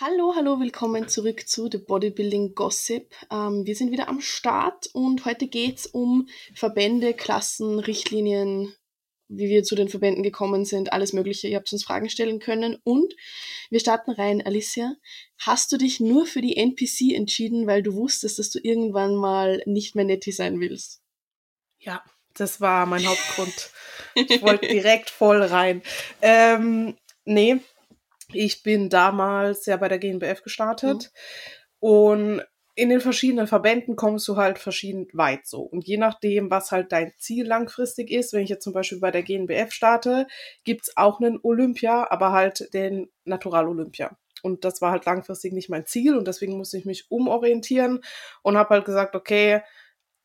Hallo, hallo, willkommen zurück zu The Bodybuilding Gossip. Ähm, wir sind wieder am Start und heute geht's um Verbände, Klassen, Richtlinien, wie wir zu den Verbänden gekommen sind, alles Mögliche. Ihr habt uns Fragen stellen können und wir starten rein. Alicia, hast du dich nur für die NPC entschieden, weil du wusstest, dass du irgendwann mal nicht mehr Nettie sein willst? Ja, das war mein Hauptgrund. Ich wollte direkt voll rein. Ähm, nee, ich bin damals ja bei der GNBF gestartet mhm. und in den verschiedenen Verbänden kommst du halt verschieden weit so. Und je nachdem, was halt dein Ziel langfristig ist, wenn ich jetzt zum Beispiel bei der GNBF starte, gibt's auch einen Olympia, aber halt den Natural Olympia. Und das war halt langfristig nicht mein Ziel und deswegen musste ich mich umorientieren und habe halt gesagt, okay,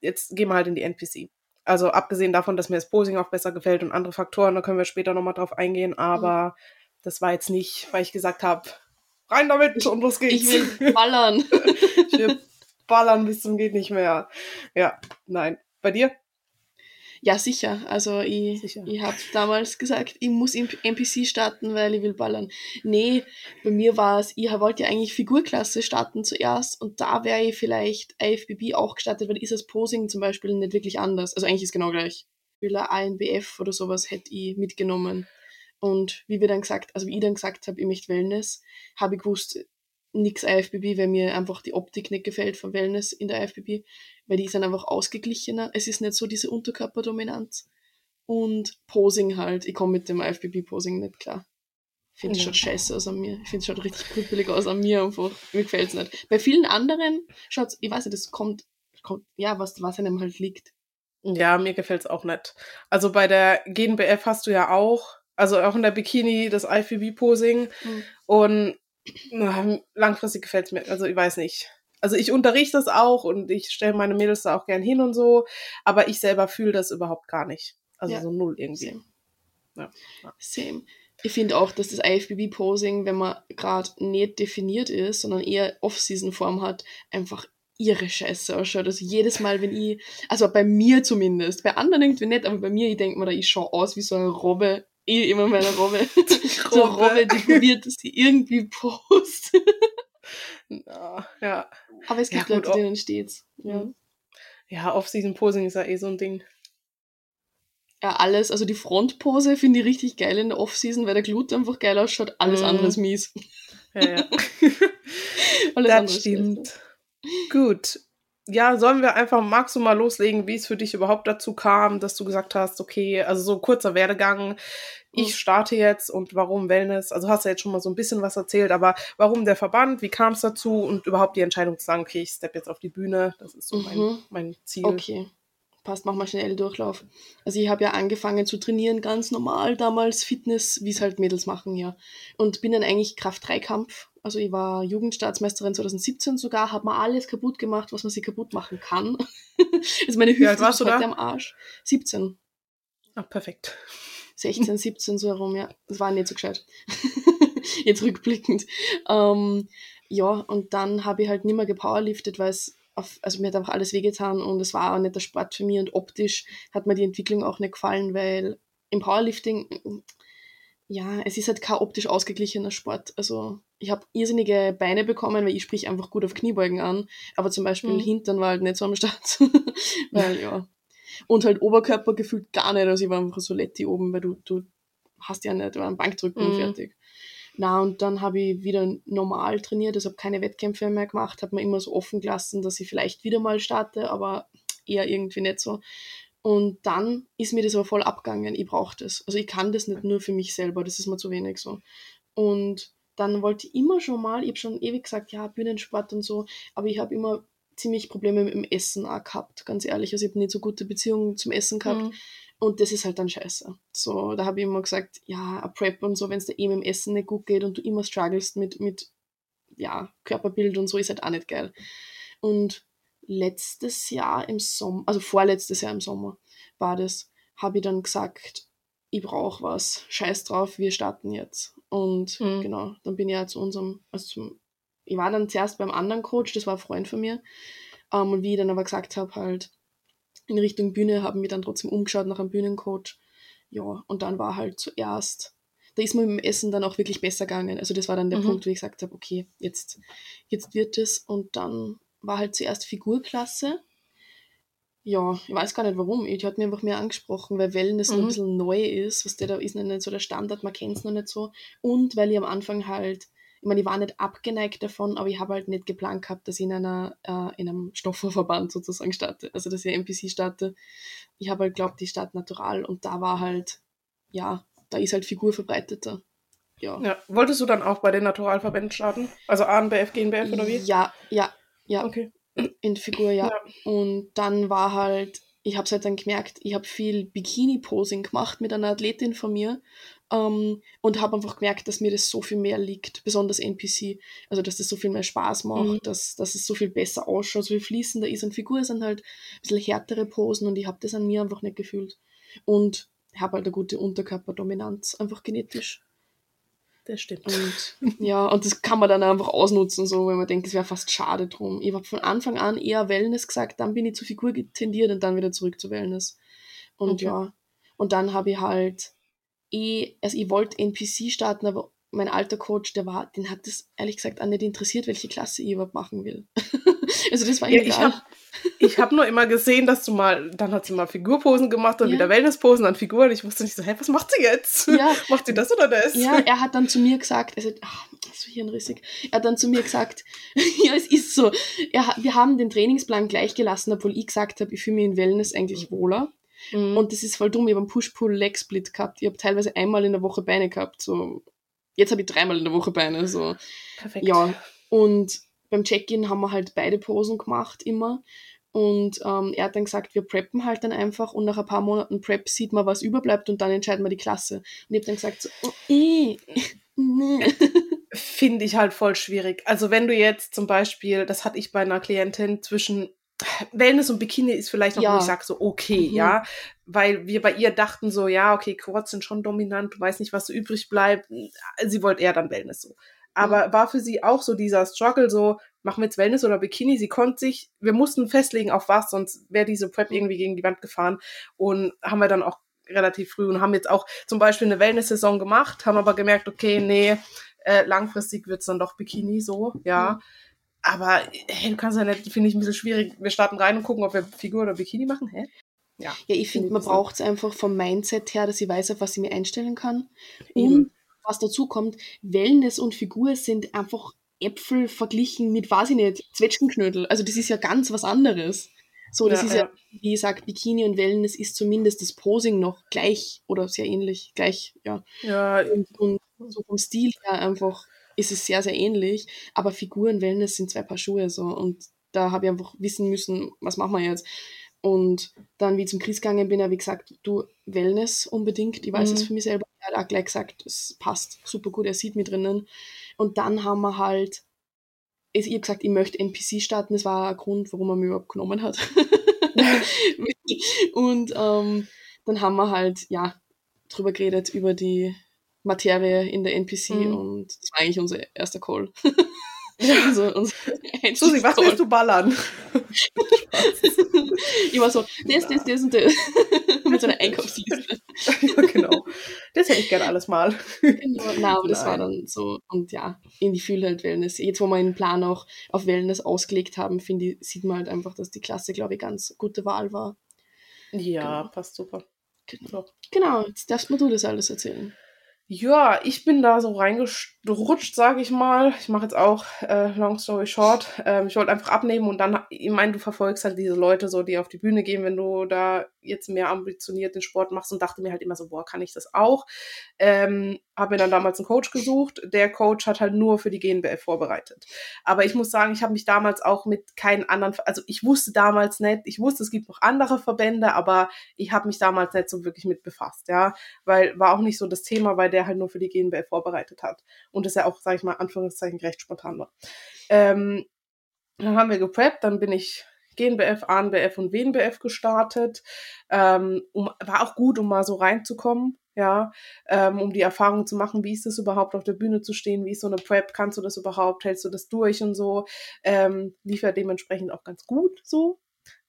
jetzt gehen wir halt in die NPC. Also abgesehen davon, dass mir das Posing auch besser gefällt und andere Faktoren, da können wir später nochmal drauf eingehen, aber mhm das war jetzt nicht, weil ich gesagt habe, rein damit und los geht's. Ich will ballern. ich will ballern bis zum geht nicht mehr. Ja, nein. Bei dir? Ja, sicher. Also ich, sicher. ich habe damals gesagt, ich muss im NPC starten, weil ich will ballern. Nee, bei mir war es, ich wollte ja eigentlich Figurklasse starten zuerst und da wäre ich vielleicht IFBB auch gestartet, weil ist das Posing zum Beispiel nicht wirklich anders. Also eigentlich ist genau gleich. Will ANBF oder sowas hätte ich mitgenommen. Und wie wir dann gesagt, also wie ich dann gesagt habe, ich möchte Wellness, habe ich gewusst, nix IFBB, weil mir einfach die Optik nicht gefällt von Wellness in der IFBB, weil die ist dann einfach ausgeglichener. Es ist nicht so diese Unterkörperdominanz. Und Posing halt, ich komme mit dem IFBB-Posing nicht klar. Ich finde, es ja. schaut scheiße aus an mir. Ich finde, es schaut richtig krüppelig aus an mir einfach. Mir gefällt es nicht. Bei vielen anderen schaut ich weiß nicht, das kommt, kommt ja, was, was einem halt liegt. Ja, mir gefällt es auch nicht. Also bei der GNBF hast du ja auch also auch in der Bikini, das IFBB-Posing. Mhm. Und na, langfristig gefällt es mir. Also ich weiß nicht. Also ich unterrichte das auch und ich stelle meine Mädels da auch gern hin und so, aber ich selber fühle das überhaupt gar nicht. Also ja. so null irgendwie. Same. Ja. Same. Ich finde auch, dass das IFBB-Posing, wenn man gerade nicht definiert ist, sondern eher Off-Season-Form hat, einfach ihre Scheiße ausschaut. Also jedes Mal, wenn ich, also bei mir zumindest, bei anderen irgendwie nicht, aber bei mir, ich denke mir da, ich schaue aus wie so eine Robbe eh immer meine Robbe. so eine Robbe, die probiert, dass sie irgendwie postet. no, ja. Aber es gibt ja, Leute, denen steht's. Ja, mhm. ja Off-Season-Posing ist ja eh so ein Ding. Ja, alles, also die Frontpose finde ich richtig geil in der Off-Season, weil der Glut einfach geil ausschaut, alles mm. andere ist mies. Ja, ja. alles das stimmt. Gut, ja, sollen wir einfach, magst du mal loslegen, wie es für dich überhaupt dazu kam, dass du gesagt hast, okay, also so kurzer Werdegang, ich mhm. starte jetzt und warum Wellness? Also hast du jetzt schon mal so ein bisschen was erzählt, aber warum der Verband, wie kam es dazu und überhaupt die Entscheidung zu sagen, okay, ich step jetzt auf die Bühne, das ist so mhm. mein, mein Ziel. Okay, passt, mach mal schnell Durchlauf. Also ich habe ja angefangen zu trainieren, ganz normal damals, Fitness, wie es halt Mädels machen, ja. Und bin dann eigentlich Kraft-3-Kampf also ich war Jugendstaatsmeisterin 2017 sogar, habe mal alles kaputt gemacht, was man sich kaputt machen kann. also meine Hüfte ist heute am Arsch. 17. Ach, perfekt. 16, 17 so herum, ja. Das war nicht so gescheit. Jetzt rückblickend. Ähm, ja, und dann habe ich halt nicht mehr gepowerliftet, weil es auf, also mir hat einfach alles wehgetan und es war auch nicht der Sport für mich und optisch hat mir die Entwicklung auch nicht gefallen, weil im Powerlifting, ja, es ist halt kein optisch ausgeglichener Sport. Also ich habe irrsinnige Beine bekommen, weil ich sprich einfach gut auf Kniebeugen an, aber zum Beispiel mhm. Hintern war halt nicht so am Start. weil, ja. Und halt Oberkörper gefühlt gar nicht, also ich war einfach so letti oben, weil du, du hast ja nicht, war ein Bankdrücken mhm. und fertig. Na, und dann habe ich wieder normal trainiert, also habe keine Wettkämpfe mehr gemacht, habe mir immer so offen gelassen, dass ich vielleicht wieder mal starte, aber eher irgendwie nicht so. Und dann ist mir das aber voll abgegangen. Ich brauche das. Also ich kann das nicht nur für mich selber, das ist mir zu wenig so. Und dann wollte ich immer schon mal, ich habe schon ewig gesagt, ja, Bühnensport und so, aber ich habe immer ziemlich Probleme mit dem Essen auch gehabt, ganz ehrlich. Also ich habe nicht so gute Beziehungen zum Essen gehabt. Mhm. Und das ist halt dann scheiße. So, da habe ich immer gesagt, ja, a Prep und so, wenn es dir eben im Essen nicht gut geht und du immer strugglest mit, mit ja, Körperbild und so, ist halt auch nicht geil. Und letztes Jahr im Sommer, also vorletztes Jahr im Sommer war das, habe ich dann gesagt, ich brauche was, scheiß drauf, wir starten jetzt. Und mhm. genau, dann bin ich ja zu unserem, also zum, ich war dann zuerst beim anderen Coach, das war ein Freund von mir. Um, ähm, und wie ich dann aber gesagt habe, halt in Richtung Bühne, haben wir dann trotzdem umgeschaut nach einem Bühnencoach. Ja, und dann war halt zuerst da ist mir mit dem Essen dann auch wirklich besser gegangen. Also das war dann der Mhm. Punkt, wo ich gesagt habe, okay, jetzt, jetzt wird es. Und dann war halt zuerst Figurklasse. Ja, ich weiß gar nicht warum. Die hat mir einfach mehr angesprochen, weil Wellness noch ein Mhm. bisschen neu ist. Was der da ist noch nicht so der Standard, man kennt es noch nicht so. Und weil ich am Anfang halt, ich meine, ich war nicht abgeneigt davon, aber ich habe halt nicht geplant gehabt, dass ich in einer, äh, in einem Stoffverband sozusagen starte. Also dass ich NPC starte. Ich habe halt glaubt, ich starte natural und da war halt, ja, da ist halt Figur verbreiteter. Ja. Ja. Wolltest du dann auch bei den Naturalverbänden starten? Also ANBF, GNBF oder wie? Ja, ja, ja, Okay. in Figur, ja. Ja. Und dann war halt, ich habe es halt dann gemerkt, ich habe viel Bikini-Posing gemacht mit einer Athletin von mir ähm, und habe einfach gemerkt, dass mir das so viel mehr liegt, besonders NPC. Also, dass das so viel mehr Spaß macht, Mhm. dass, dass es so viel besser ausschaut, so viel fließender ist. Und Figur sind halt ein bisschen härtere Posen und ich habe das an mir einfach nicht gefühlt. Und habe halt eine gute Unterkörperdominanz, einfach genetisch. Das stimmt. Und ja, und das kann man dann einfach ausnutzen, so, wenn man denkt, es wäre fast schade drum. Ich habe von Anfang an eher Wellness gesagt, dann bin ich zur Figur tendiert und dann wieder zurück zu Wellness. Und Okay. ja, und dann habe ich halt eh, also ich wollte NPC starten, aber mein alter Coach, der war, den hat das ehrlich gesagt auch nicht interessiert, welche Klasse ich überhaupt machen will. also das war Ja, ich egal. habe ich hab nur immer gesehen, dass du mal, dann hat sie mal Figurposen gemacht, dann Ja. wieder Wellnessposen, dann Figuren. Ich wusste nicht so, hä, was macht sie jetzt? Ja. Macht sie das oder das? Ja, er hat dann zu mir gesagt, also, ach, so hirnrissig. Er hat dann zu mir gesagt, ja, es ist so. Er, wir haben den Trainingsplan gleich gelassen, obwohl ich gesagt habe, ich fühle mich in Wellness eigentlich wohler. Mhm. Und das ist voll dumm. Ich habe einen Push-Pull-Leg-Split gehabt. Ich habe teilweise einmal in der Woche Beine gehabt. So. Jetzt habe ich dreimal in der Woche Beine. So. Perfekt. Ja, und beim Check-in haben wir halt beide Posen gemacht immer. Und ähm, er hat dann gesagt, wir preppen halt dann einfach und nach ein paar Monaten Prep sieht man, was überbleibt und dann entscheiden wir die Klasse. Und ich habe dann gesagt, so, oh, eh, nee. Finde ich halt voll schwierig. Also wenn du jetzt zum Beispiel, das hatte ich bei einer Klientin zwischen Wellness und Bikini ist vielleicht noch, Ja. wo ich sage, so okay, Mhm. ja, weil wir bei ihr dachten so, ja, okay, Quads sind schon dominant, du weißt nicht, was so übrig bleibt. Sie wollte eher dann Wellness so. Aber war für sie auch so dieser Struggle, so, machen wir jetzt Wellness oder Bikini? Sie konnte sich, wir mussten festlegen, auf was, sonst wäre diese Prep Mhm. irgendwie gegen die Wand gefahren. Und haben wir dann auch relativ früh und haben jetzt auch zum Beispiel eine Wellness-Saison gemacht, haben aber gemerkt, okay, nee, äh, langfristig wird's dann doch Bikini so, ja. Mhm. Aber hey, du kannst ja nicht, finde ich ein bisschen schwierig. Wir starten rein und gucken, ob wir Figur oder Bikini machen. Hä? Ja. Ja, ich finde, man braucht es einfach vom Mindset her, dass ich weiß, auf was ich mir einstellen kann. Eben. Und was dazu kommt, Wellness und Figur sind einfach Äpfel verglichen mit, weiß ich nicht, Zwetschgenknödel. Also das ist ja ganz was anderes. So, das Ja, ist ja, ja. wie gesagt, Bikini und Wellness ist zumindest das Posing noch gleich oder sehr ähnlich, gleich, ja. Ja, Und, und so vom Stil her einfach ist es sehr, sehr ähnlich. Aber Figur und Wellness sind zwei Paar Schuhe so. Und da habe ich einfach wissen müssen, was machen wir jetzt. Und dann, wie ich zum Chris gegangen bin, habe ich gesagt, du, Wellness unbedingt. Ich weiß Mhm. es für mich selber. Er hat auch gleich gesagt, es passt super gut, er sieht mich drinnen. Und dann haben wir halt, ich habe gesagt, ich möchte NPC starten. Das war ein Grund, warum er mich überhaupt genommen hat. und ähm, dann haben wir halt, ja, drüber geredet, über die Materie in der NPC Mhm. und das war eigentlich unser erster Call. also unser Susi, was willst du ballern? Ich war so, das, das, das und das. Mit so einer Einkaufsliste. ja, genau. Das hätte ich gerne alles mal. Genau, aber das war dann so, und ja, in die Fühle halt Wellness. Jetzt, wo wir den Plan auch auf Wellness ausgelegt haben, finde ich, sieht man halt einfach, dass die Klasse, glaube ich, ganz gute Wahl war. Ja, Genau. passt super. Genau, genau jetzt darfst mir du das alles erzählen. Ja, ich bin da so reingerutscht, sage ich mal. Ich mache jetzt auch äh, Long Story Short. Ähm, ich wollte einfach abnehmen und dann, ich meine, du verfolgst halt diese Leute so, die auf die Bühne gehen, wenn du da jetzt mehr ambitioniert den Sport machst und dachte mir halt immer so, boah, kann ich das auch? Ähm, habe mir dann damals einen Coach gesucht. Der Coach hat halt nur für die GNBF vorbereitet. Aber ich muss sagen, ich habe mich damals auch mit keinen anderen, also ich wusste damals nicht, ich wusste, es gibt noch andere Verbände, aber ich habe mich damals nicht so wirklich mit befasst, ja, weil war auch nicht so das Thema, weil der halt nur für die GNBF vorbereitet hat und das ja auch, sage ich mal, Anführungszeichen recht spontan war. Ähm, dann haben wir gepreppt, dann bin ich GNBF, ANBF und WNBF gestartet. Ähm, um, war auch gut, um mal so reinzukommen, ja, ähm, um die Erfahrung zu machen, wie ist es überhaupt auf der Bühne zu stehen, wie ist so eine Prep, kannst du das überhaupt, hältst du das durch und so. Ähm, lief ja dementsprechend auch ganz gut so.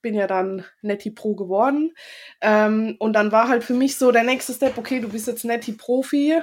Bin ja dann Netty Pro geworden. Ähm, und dann war halt für mich so der nächste Step, okay, du bist jetzt Netty Profi.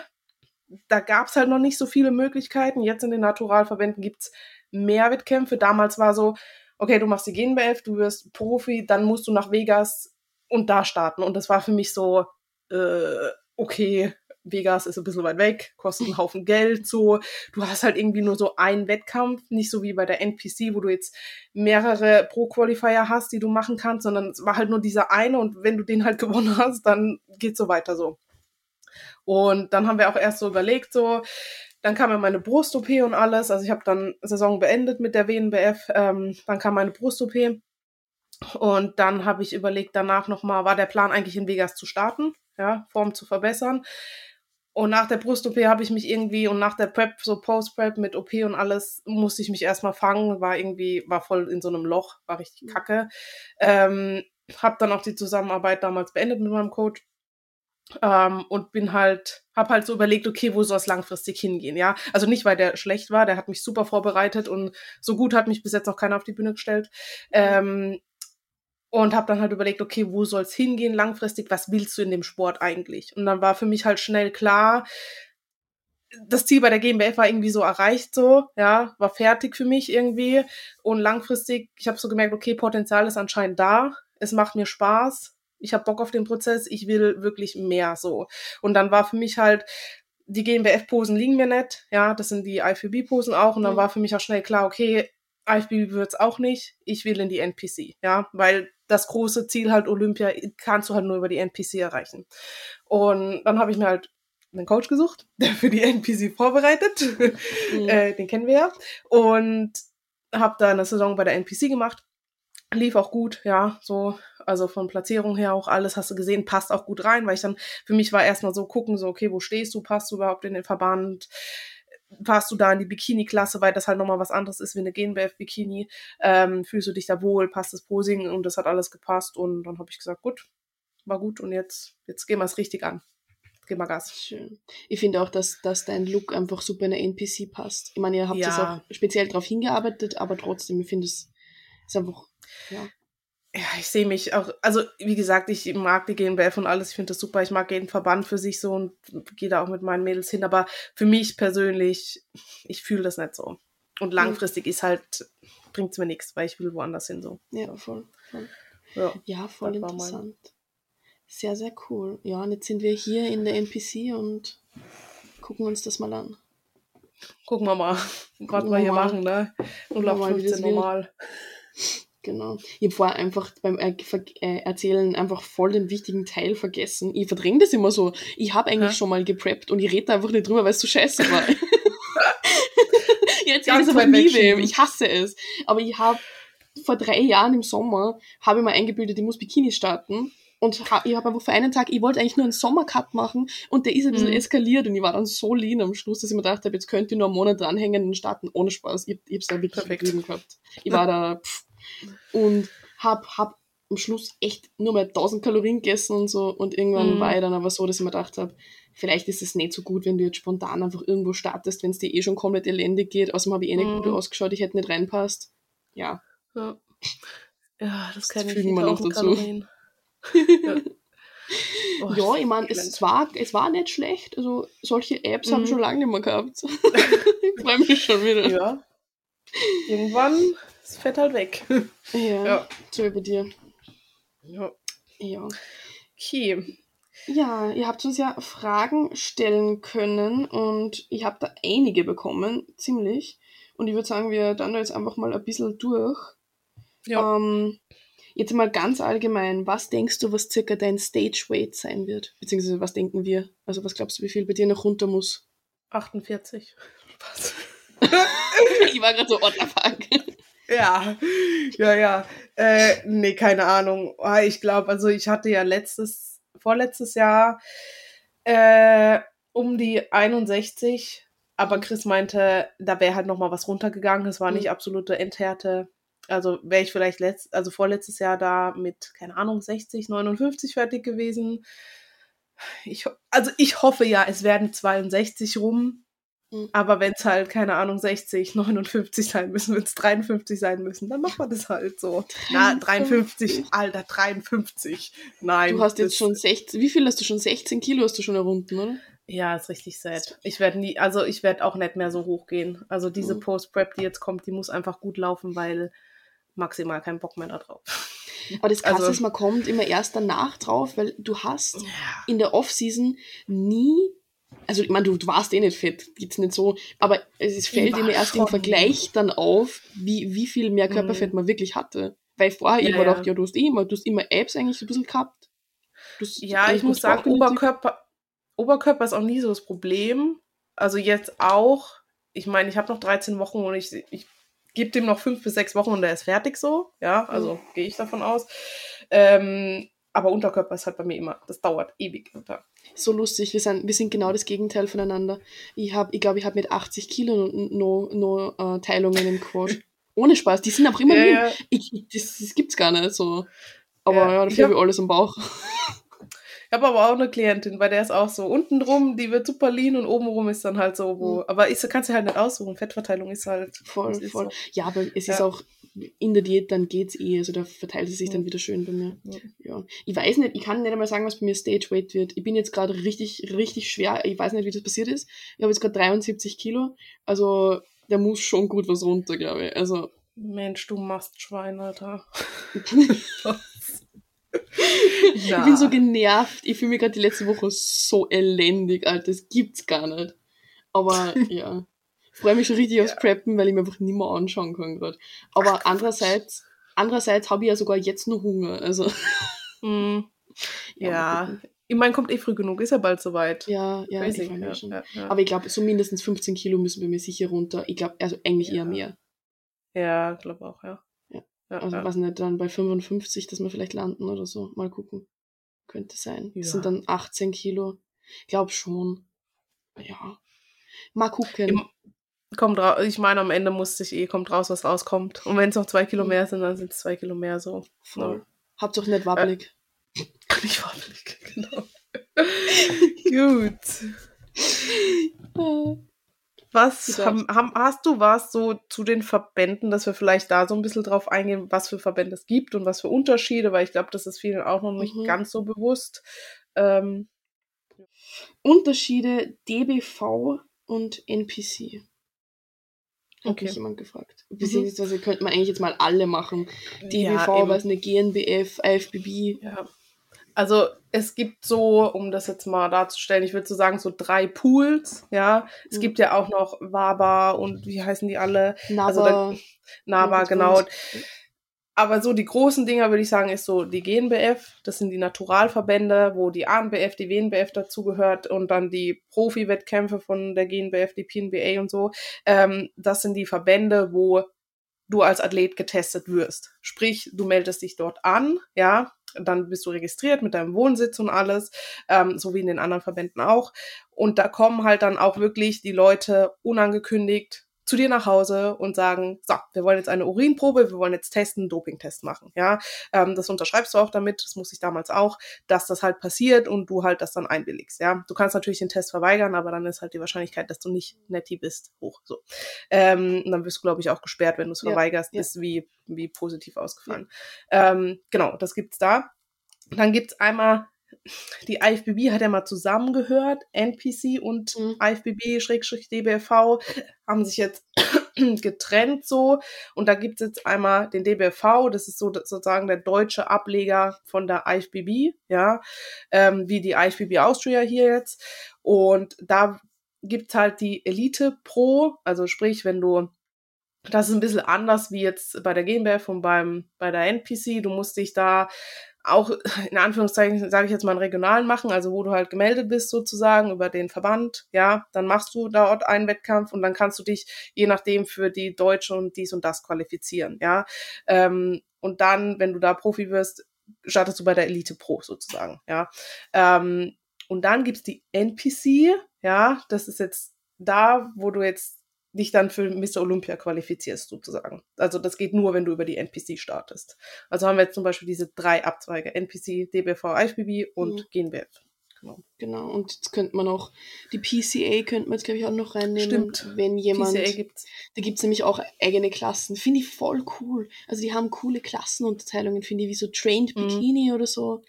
da gab es halt noch nicht so viele Möglichkeiten. Jetzt in den Naturalverbänden gibt's mehr Wettkämpfe. Damals war so, okay, du machst die GNBF, du wirst Profi, dann musst du nach Vegas und da starten. Und das war für mich so, äh, okay, Vegas ist ein bisschen weit weg, kostet einen Haufen Geld, so. Du hast halt irgendwie nur so einen Wettkampf, nicht so wie bei der NPC, wo du jetzt mehrere Pro-Qualifier hast, die du machen kannst, sondern es war halt nur dieser eine und wenn du den halt gewonnen hast, dann geht's so weiter so. Und dann haben wir auch erst so überlegt, so, dann kam ja meine Brust-OP und alles. Also ich habe dann Saison beendet mit der WNBF. Ähm, dann kam meine Brust-OP. Und dann habe ich überlegt, danach nochmal, war der Plan eigentlich in Vegas zu starten, ja, Form zu verbessern. Und nach der Brust-OP habe ich mich irgendwie und nach der Prep, so Post-Prep mit OP und alles, musste ich mich erstmal fangen, war irgendwie, war voll in so einem Loch, war richtig kacke. Ähm, habe dann auch die Zusammenarbeit damals beendet mit meinem Coach ähm, und bin halt, hab halt so überlegt, okay, wo soll es langfristig hingehen, ja? Also nicht, weil der schlecht war, der hat mich super vorbereitet und so gut hat mich bis jetzt noch keiner auf die Bühne gestellt. Ähm, und habe dann halt überlegt, okay, wo soll es hingehen langfristig? Was willst du in dem Sport eigentlich? Und dann war für mich halt schnell klar, das Ziel bei der GmbF war irgendwie so erreicht, so, ja, war fertig für mich irgendwie. Und langfristig, ich habe so gemerkt, okay, Potenzial ist anscheinend da. Es macht mir Spaß ich habe Bock auf den Prozess, ich will wirklich mehr so. Und dann war für mich halt, die GmbF-Posen liegen mir nicht, ja, das sind die IFBB-Posen auch. Und dann mhm. war für mich auch schnell klar, okay, IFBB wird's auch nicht, ich will in die NPC, ja, weil das große Ziel halt Olympia kannst du halt nur über die NPC erreichen. Und dann habe ich mir halt einen Coach gesucht, der für die NPC vorbereitet, mhm. äh, den kennen wir ja, und habe da eine Saison bei der NPC gemacht. Lief auch gut, ja, so, also von Platzierung her auch alles hast du gesehen, passt auch gut rein, weil ich dann, für mich war erstmal so gucken, so, okay, wo stehst du, passt du überhaupt in den Verband, passt du da in die Bikini-Klasse, weil das halt nochmal was anderes ist wie eine GNBF-Bikini, ähm, fühlst du dich da wohl, passt das Posing und das hat alles gepasst und dann habe ich gesagt, gut, war gut und jetzt, jetzt gehen wir es richtig an. Gehen wir Gas. Schön. Ich finde auch, dass, dass dein Look einfach super in der NPC passt. Ich meine, ihr habt ja. jetzt auch speziell darauf hingearbeitet, aber trotzdem, ich finde es ist einfach ja. Ja, ich sehe mich auch, also wie gesagt, ich mag die GNBF und alles, ich finde das super, ich mag jeden Verband für sich so und gehe da auch mit meinen Mädels hin, aber für mich persönlich, ich fühle das nicht so. Und langfristig ist halt, bringt es mir nichts, weil ich will woanders hin so. Ja, voll. voll. Ja, ja, voll interessant. Sehr, sehr cool. Ja, und jetzt sind wir hier in der NPC und gucken uns das mal an. Gucken wir mal, was wir hier machen, ne? Und auf 15 normal. Genau. Ich habe vorher einfach beim äh, Erzählen einfach voll den wichtigen Teil vergessen. Ich verdränge das immer so. Ich habe eigentlich ja. schon mal gepreppt und ich rede einfach nicht drüber, weil es so scheiße war. ich erzähle das aber nie wem. Ich hasse es. Aber ich habe vor drei Jahren im Sommer, habe ich mir eingebildet, ich muss Bikini starten. Und ha ich habe einfach für einen Tag, ich wollte eigentlich nur einen Sommercut machen und der ist ein bisschen mhm. eskaliert und ich war dann so lean am Schluss, dass ich mir gedacht habe, jetzt könnt ihr nur einen Monat dranhängen und starten ohne Spaß. Ich, ich habe es da wirklich gehabt. Ich war da, pff, und hab, hab am Schluss echt nur mal 1000 Kalorien gegessen und so. Und irgendwann mhm. war ich dann aber so, dass ich mir gedacht habe, vielleicht ist es nicht so gut, wenn du jetzt spontan einfach irgendwo startest, wenn es dir eh schon komplett elendig geht. Außerdem habe ich eh nicht mhm. gut ausgeschaut, ich hätte nicht reinpasst. Ja. Ja, ja das, das kann ich wir noch dazu. ja. Oh, ja, ich meine, es war, es war nicht schlecht. Also solche Apps mhm. haben schon lange nicht mehr gehabt. ich freue mich schon wieder. Ja. Irgendwann es fährt halt weg. Ja, ja. wie bei dir. Ja. Ja. Okay. Ja, ihr habt uns ja Fragen stellen können und ich habe da einige bekommen, ziemlich. Und ich würde sagen, wir dann jetzt einfach mal ein bisschen durch. Ja. Ähm, jetzt mal ganz allgemein, was denkst du, was circa dein Stage Weight sein wird? Beziehungsweise was denken wir? Also was glaubst du, wie viel bei dir noch runter muss? 48. Spaß. ich war gerade so, what the fuck? Ja, ja, ja. Äh, nee, keine Ahnung. Ah, ich glaube, also ich hatte ja letztes, vorletztes Jahr äh, um die 61, aber Chris meinte, da wäre halt noch mal was runtergegangen. Es war nicht mhm. absolute Endhärte. Also wäre ich vielleicht letzt, also vorletztes Jahr da mit, keine Ahnung, 60, 59 fertig gewesen. Ich, also ich hoffe ja, es werden 62 rum. Mhm. Aber wenn es halt, keine Ahnung, 60, 59 sein müssen, wenn es 53 sein müssen, dann macht man das halt so. 53. Na, 53, Alter, 53. Nein. Du hast jetzt schon 16, wie viel hast du schon? 16 Kilo hast du schon errunden, oder? Ja, ist richtig sad. Ich werde nie, also ich werde auch nicht mehr so hoch gehen. Also diese Mhm. Post-Prep, die jetzt kommt, die muss einfach gut laufen, weil maximal keinen Bock mehr da drauf. Aber das Krasse Also- ist, man kommt immer erst danach drauf, weil du hast Ja. in der Off-Season nie, also ich meine, du, du warst eh nicht fett, geht's nicht so, aber es fällt war immer erst im schon. Vergleich dann auf, wie, wie viel mehr Körperfett man wirklich hatte. Weil vorher Ja, immer ja. gedacht, ja, du hast eh immer, du hast immer Abs eigentlich so ein bisschen gehabt. Du hast Ja, ich muss sagen. Oberkörper, Oberkörper ist auch nie so das Problem. Also jetzt auch, ich meine, ich habe noch 13 Wochen und ich, ich gebe dem noch fünf bis sechs Wochen und der ist fertig so. Ja, also Mhm. gehe ich davon aus. Ähm, aber Unterkörper ist halt bei mir immer, das dauert ewig. So lustig, wir sind, wir sind genau das Gegenteil voneinander. Ich habe, ich glaube, ich habe mit 80 Kilo no, no, äh, Teilungen im Quad. Ohne Spaß, die sind auch immer Ja, ja. Ich, das, das gibt's gar nicht so. Aber Ja, ja, dafür hab- habe ich alles am Bauch. Ich habe aber auch eine Klientin, bei der ist auch so unten drum, die wird super lean und oben rum ist dann halt so, wo. Mhm. Aber ist, kannst du halt nicht aussuchen. Fettverteilung ist halt. Voll, ist voll. so. Ja, aber es ist Ja. auch in der Diät, dann geht's eh. Also da verteilt es sich dann wieder schön bei mir. Ja. Ja. Ich weiß nicht, ich kann nicht einmal sagen, was bei mir Stage Weight wird. Ich bin jetzt gerade richtig, richtig schwer. Ich weiß nicht, wie das passiert ist. Ich habe jetzt gerade 73 Kilo. Also da muss schon gut was runter, glaube ich. Also Mensch, du machst Schwein, Alter. ich bin so genervt. Ich fühle mich gerade die letzte Woche so elendig, Alter. Das gibt's gar nicht. Aber ja. Ich freue mich schon richtig aufs Preppen, weil ich mir einfach nicht mehr anschauen kann gerade. Aber andererseits, andererseits habe ich ja sogar jetzt noch Hunger. Also Mm, Ja, ja. Ich meine, kommt eh früh genug, ist ja bald soweit. ja, ja, ich ich, ja, schon. ja, ja. Aber ich glaube, so mindestens 15 Kilo müssen bei mir sicher runter. Ich glaube, also eigentlich Ja. eher mehr. ja, glaube auch, ja. Ja. ja, Also ja. weiß nicht, dann bei 55, dass wir vielleicht landen oder so. Mal gucken. Könnte sein. Das Ja. sind dann 18 Kilo. Ich glaube schon. Ja. Mal gucken. Im- Kommt raus, ich meine, am Ende muss sich eh, kommt raus, was rauskommt. Und wenn es noch zwei Kilo Mhm. mehr sind, dann sind es zwei Kilo mehr so. Voll. Hauptsache nicht wabbelig. Nicht wabbelig, genau. Gut. Äh, Was haben, haben, hast du was so zu den Verbänden, dass wir vielleicht da so ein bisschen drauf eingehen, was für Verbände es gibt und was für Unterschiede, weil ich glaube, das ist vielen auch noch nicht Mhm. ganz so bewusst. Ähm, Unterschiede DBV und NPC. Hat Okay. mich jemand gefragt. Mhm. Beziehungsweise könnte man eigentlich jetzt mal alle machen. DBV, ja, was eine GNBF, IFBB. Ja. Also es gibt so, um das jetzt mal darzustellen, ich würde so sagen, so drei Pools, ja. Es Mhm. gibt ja auch noch WABA und wie heißen die alle? NABA. Also NABA, genau. groß. Aber so die großen Dinger, würde ich sagen, ist so die GNBF, das sind die Naturalverbände, wo die ANBF, die WNBF dazugehört und dann die Profi-Wettkämpfe von der GNBF, die PNBA und so. Ähm, das sind die Verbände, wo du als Athlet getestet wirst. Sprich, du meldest dich dort an, ja, dann bist du registriert mit deinem Wohnsitz und alles, ähm, so wie in den anderen Verbänden auch. Und da kommen halt dann auch wirklich die Leute unangekündigt zu dir nach Hause und sagen, so, wir wollen jetzt eine Urinprobe, wir wollen jetzt testen, einen Dopingtest machen, ja. Ähm, das unterschreibst du auch damit, das muss ich damals auch, dass das halt passiert und du halt das dann einwilligst, ja. Du kannst natürlich den Test verweigern, aber dann ist halt die Wahrscheinlichkeit, dass du nicht netti bist, hoch, so. Ähm, und dann wirst du, glaube ich, auch gesperrt, wenn du es Ja, verweigerst, ja. ist wie, wie positiv ausgefallen. Ähm, genau, das gibt's da. Dann gibt's einmal die IFBB hat ja mal zusammengehört, NPC und Mhm. IFBB-DBFV haben sich jetzt getrennt so und da gibt es jetzt einmal den DBFV, das ist so sozusagen der deutsche Ableger von der IFBB, ja, ähm, wie die IFBB Austria hier jetzt und da gibt's halt die Elite Pro, also sprich, wenn du das ist ein bisschen anders wie jetzt bei der GmbF und beim, bei der NPC. Du musst dich da auch in Anführungszeichen, sage ich jetzt mal, einen regionalen machen, also wo du halt gemeldet bist sozusagen über den Verband, ja, dann machst du dort einen Wettkampf und dann kannst du dich je nachdem für die Deutsche und dies und das qualifizieren, ja. Ähm, und dann, wenn du da Profi wirst, startest du bei der Elite Pro sozusagen, ja. Ähm, und dann gibt's die NPC, ja, das ist jetzt da, wo du jetzt dich dann für Mr. Olympia qualifizierst, sozusagen. Also das geht nur, wenn du über die NPC startest. Also haben wir jetzt zum Beispiel diese drei Abzweige, NPC, DBV, IFBB und Mhm. GNBF. Genau, und jetzt könnte man auch, die PCA könnte man jetzt, glaube ich, auch noch reinnehmen. Stimmt. Wenn jemand, PCA gibt's. da gibt es nämlich auch eigene Klassen. Finde ich voll cool. Also die haben coole Klassenunterteilungen, finde ich, wie so Trained Mhm. Bikini oder so.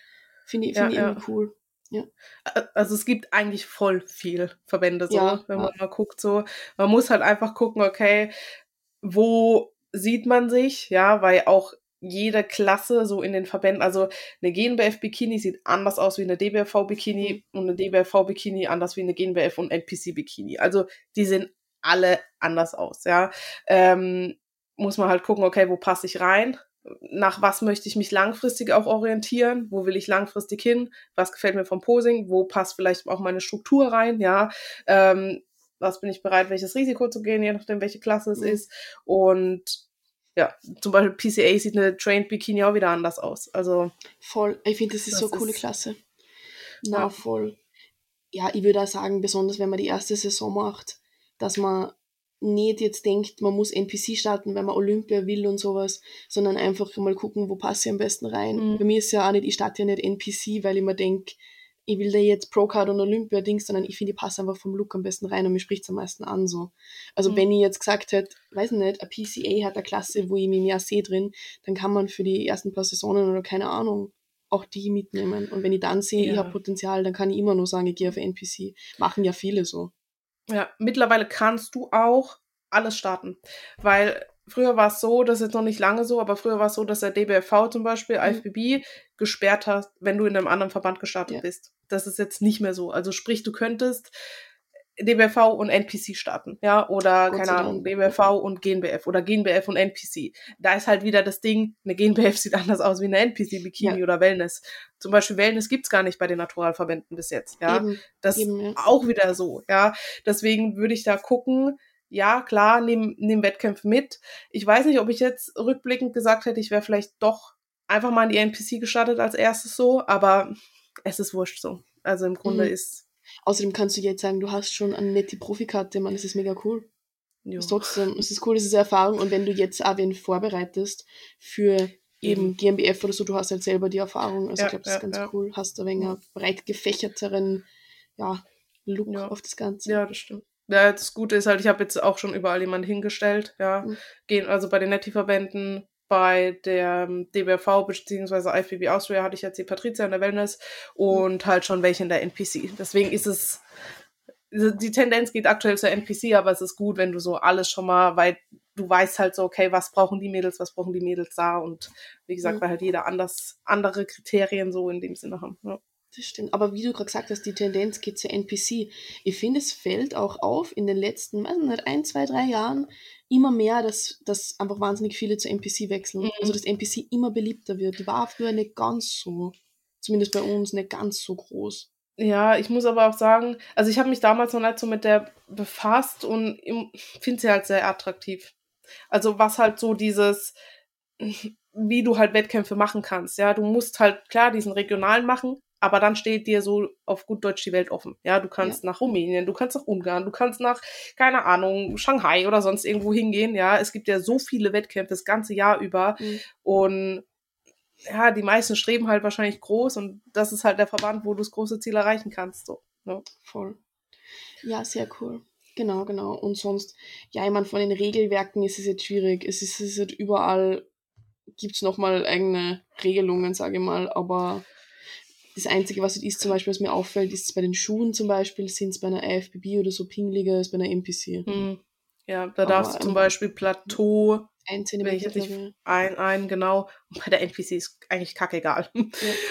Finde ich, Ja, finde ich ja. irgendwie cool. Ja. Also es gibt eigentlich voll viel Verbände, so, Ja, wenn ja. man mal guckt, so. Man muss halt einfach gucken, okay, wo sieht man sich, ja, weil auch jede Klasse so in den Verbänden, also eine GNBF-Bikini sieht anders aus wie eine DBFV-Bikini und eine DBFV-Bikini anders wie eine GNBF- und NPC-Bikini. Also die sehen alle anders aus, ja. Ähm, muss man halt gucken, okay, wo passe ich rein? Nach was möchte ich mich langfristig auch orientieren? Wo will ich langfristig hin? Was gefällt mir vom Posing? Wo passt vielleicht auch meine Struktur rein? Ja, ähm, was bin ich bereit, welches Risiko zu gehen, je nachdem, welche Klasse es Mhm. ist. Und ja, zum Beispiel PCA sieht eine Trained Bikini auch wieder anders aus. Also, Voll. Ich finde, das ist Das so eine coole Klasse. Na, Ja. voll. Ja, ich würde auch sagen, besonders wenn man die erste Saison macht, dass man nicht jetzt denkt, man muss NPC starten, wenn man Olympia will und sowas, sondern einfach mal gucken, wo passe ich am besten rein. Mhm. Bei mir ist ja auch nicht, ich starte ja nicht NPC, weil ich mir denke, ich will da jetzt Pro-Card und Olympia-Dings, sondern ich finde, ich passe einfach vom Look am besten rein und mir spricht es am meisten an. So. Also Mhm. wenn ich jetzt gesagt hätte, weiß nicht, ein PCA hat eine Klasse, wo ich mich mehr sehe drin, dann kann man für die ersten paar Saisonen oder keine Ahnung auch die mitnehmen. Und wenn ich dann sehe, ich Ja. habe Potenzial, dann kann ich immer nur sagen, ich gehe auf NPC. Machen ja viele so. Ja, mittlerweile kannst du auch alles starten. Weil früher war es so, das ist jetzt noch nicht lange so, aber früher war es so, dass der DBFV zum Beispiel, Mhm. IFBB, gesperrt hat, wenn du in einem anderen Verband gestartet Ja. bist. Das ist jetzt nicht mehr so. Also sprich, du könntest DBFV und NPC starten, ja, oder Gott keine Ahnung. DBFV und GNBF oder GNBF und NPC. Da ist halt wieder das Ding, eine GNBF sieht anders aus wie eine NPC-Bikini Ja. oder Wellness. Zum Beispiel Wellness gibt's gar nicht bei den Naturalverbänden bis jetzt, ja. Eben, Das eben, ja. auch wieder so, ja. Deswegen würde ich da gucken, ja, klar, nehmen nehm Wettkämpfe mit. Ich weiß nicht, ob ich jetzt rückblickend gesagt hätte, ich wäre vielleicht doch einfach mal in die NPC gestartet als erstes so, aber es ist wurscht so. Also im Grunde Mhm. ist, Außerdem kannst du jetzt sagen, du hast schon eine nette Profikarte, man, das ist mega cool. Ist trotzdem, es ist cool, es ist eine Erfahrung und wenn du jetzt auch wen vorbereitest für eben GmbF oder so, du hast halt selber die Erfahrung, also Ja, ich glaube, das ist ja, ganz ja. cool, hast ein wenig einen breit gefächerteren, ja, Look Ja. auf das Ganze. Ja, das stimmt. Ja, das Gute ist halt, ich habe jetzt auch schon überall jemanden hingestellt, ja. Mhm. Gehen also bei den Netti-Verbänden, bei der DBRV bzw. IFBB Austria hatte ich jetzt die Patricia in der Wellness und halt schon welche in der NPC. Deswegen ist es, die Tendenz geht aktuell zur NPC, aber es ist gut, wenn du so alles schon mal, weil du weißt halt so, okay, was brauchen die Mädels, was brauchen die Mädels da und wie gesagt, Mhm. weil halt jeder anders, andere Kriterien so in dem Sinne haben. Ja. Das stimmt. Aber wie du gerade gesagt hast, die Tendenz geht zur NPC. Ich finde, es fällt auch auf in den letzten, weiß nicht, ein, zwei, drei Jahren immer mehr, dass, dass einfach wahnsinnig viele zur NPC wechseln. Mhm. Also dass NPC immer beliebter wird. Die war früher nicht ganz so, zumindest bei uns, nicht ganz so groß. Ja, ich muss aber auch sagen, also ich habe mich damals noch nicht so mit der befasst und finde sie halt sehr attraktiv. Also was halt so dieses, wie du halt Wettkämpfe machen kannst, ja, du musst halt klar diesen regionalen machen, aber dann steht dir so auf gut Deutsch die Welt offen. Ja, du kannst nach Rumänien, du kannst nach Ungarn, du kannst nach, keine Ahnung, Shanghai oder sonst irgendwo hingehen. Ja, es gibt ja so viele Wettkämpfe das ganze Jahr über Mhm. und ja, die meisten streben halt wahrscheinlich groß und das ist halt der Verband, wo du das große Ziel erreichen kannst. So. ne? Voll. Ja, sehr cool. Genau, genau. Und sonst, ja, ich meine, von den Regelwerken ist es jetzt schwierig. Es ist, es ist halt überall, gibt es nochmal eigene Regelungen, sage ich mal, aber das Einzige, was halt ist, zum Beispiel, was mir auffällt, ist bei den Schuhen zum Beispiel, sind es bei einer IFBB oder so pingliger als bei einer NPC. Hm. Ja, da Aber, darfst du zum Beispiel Plateau Ein Zentimeter, nicht ein, ein, genau. Und bei der NPC ist eigentlich kackegal. Ja,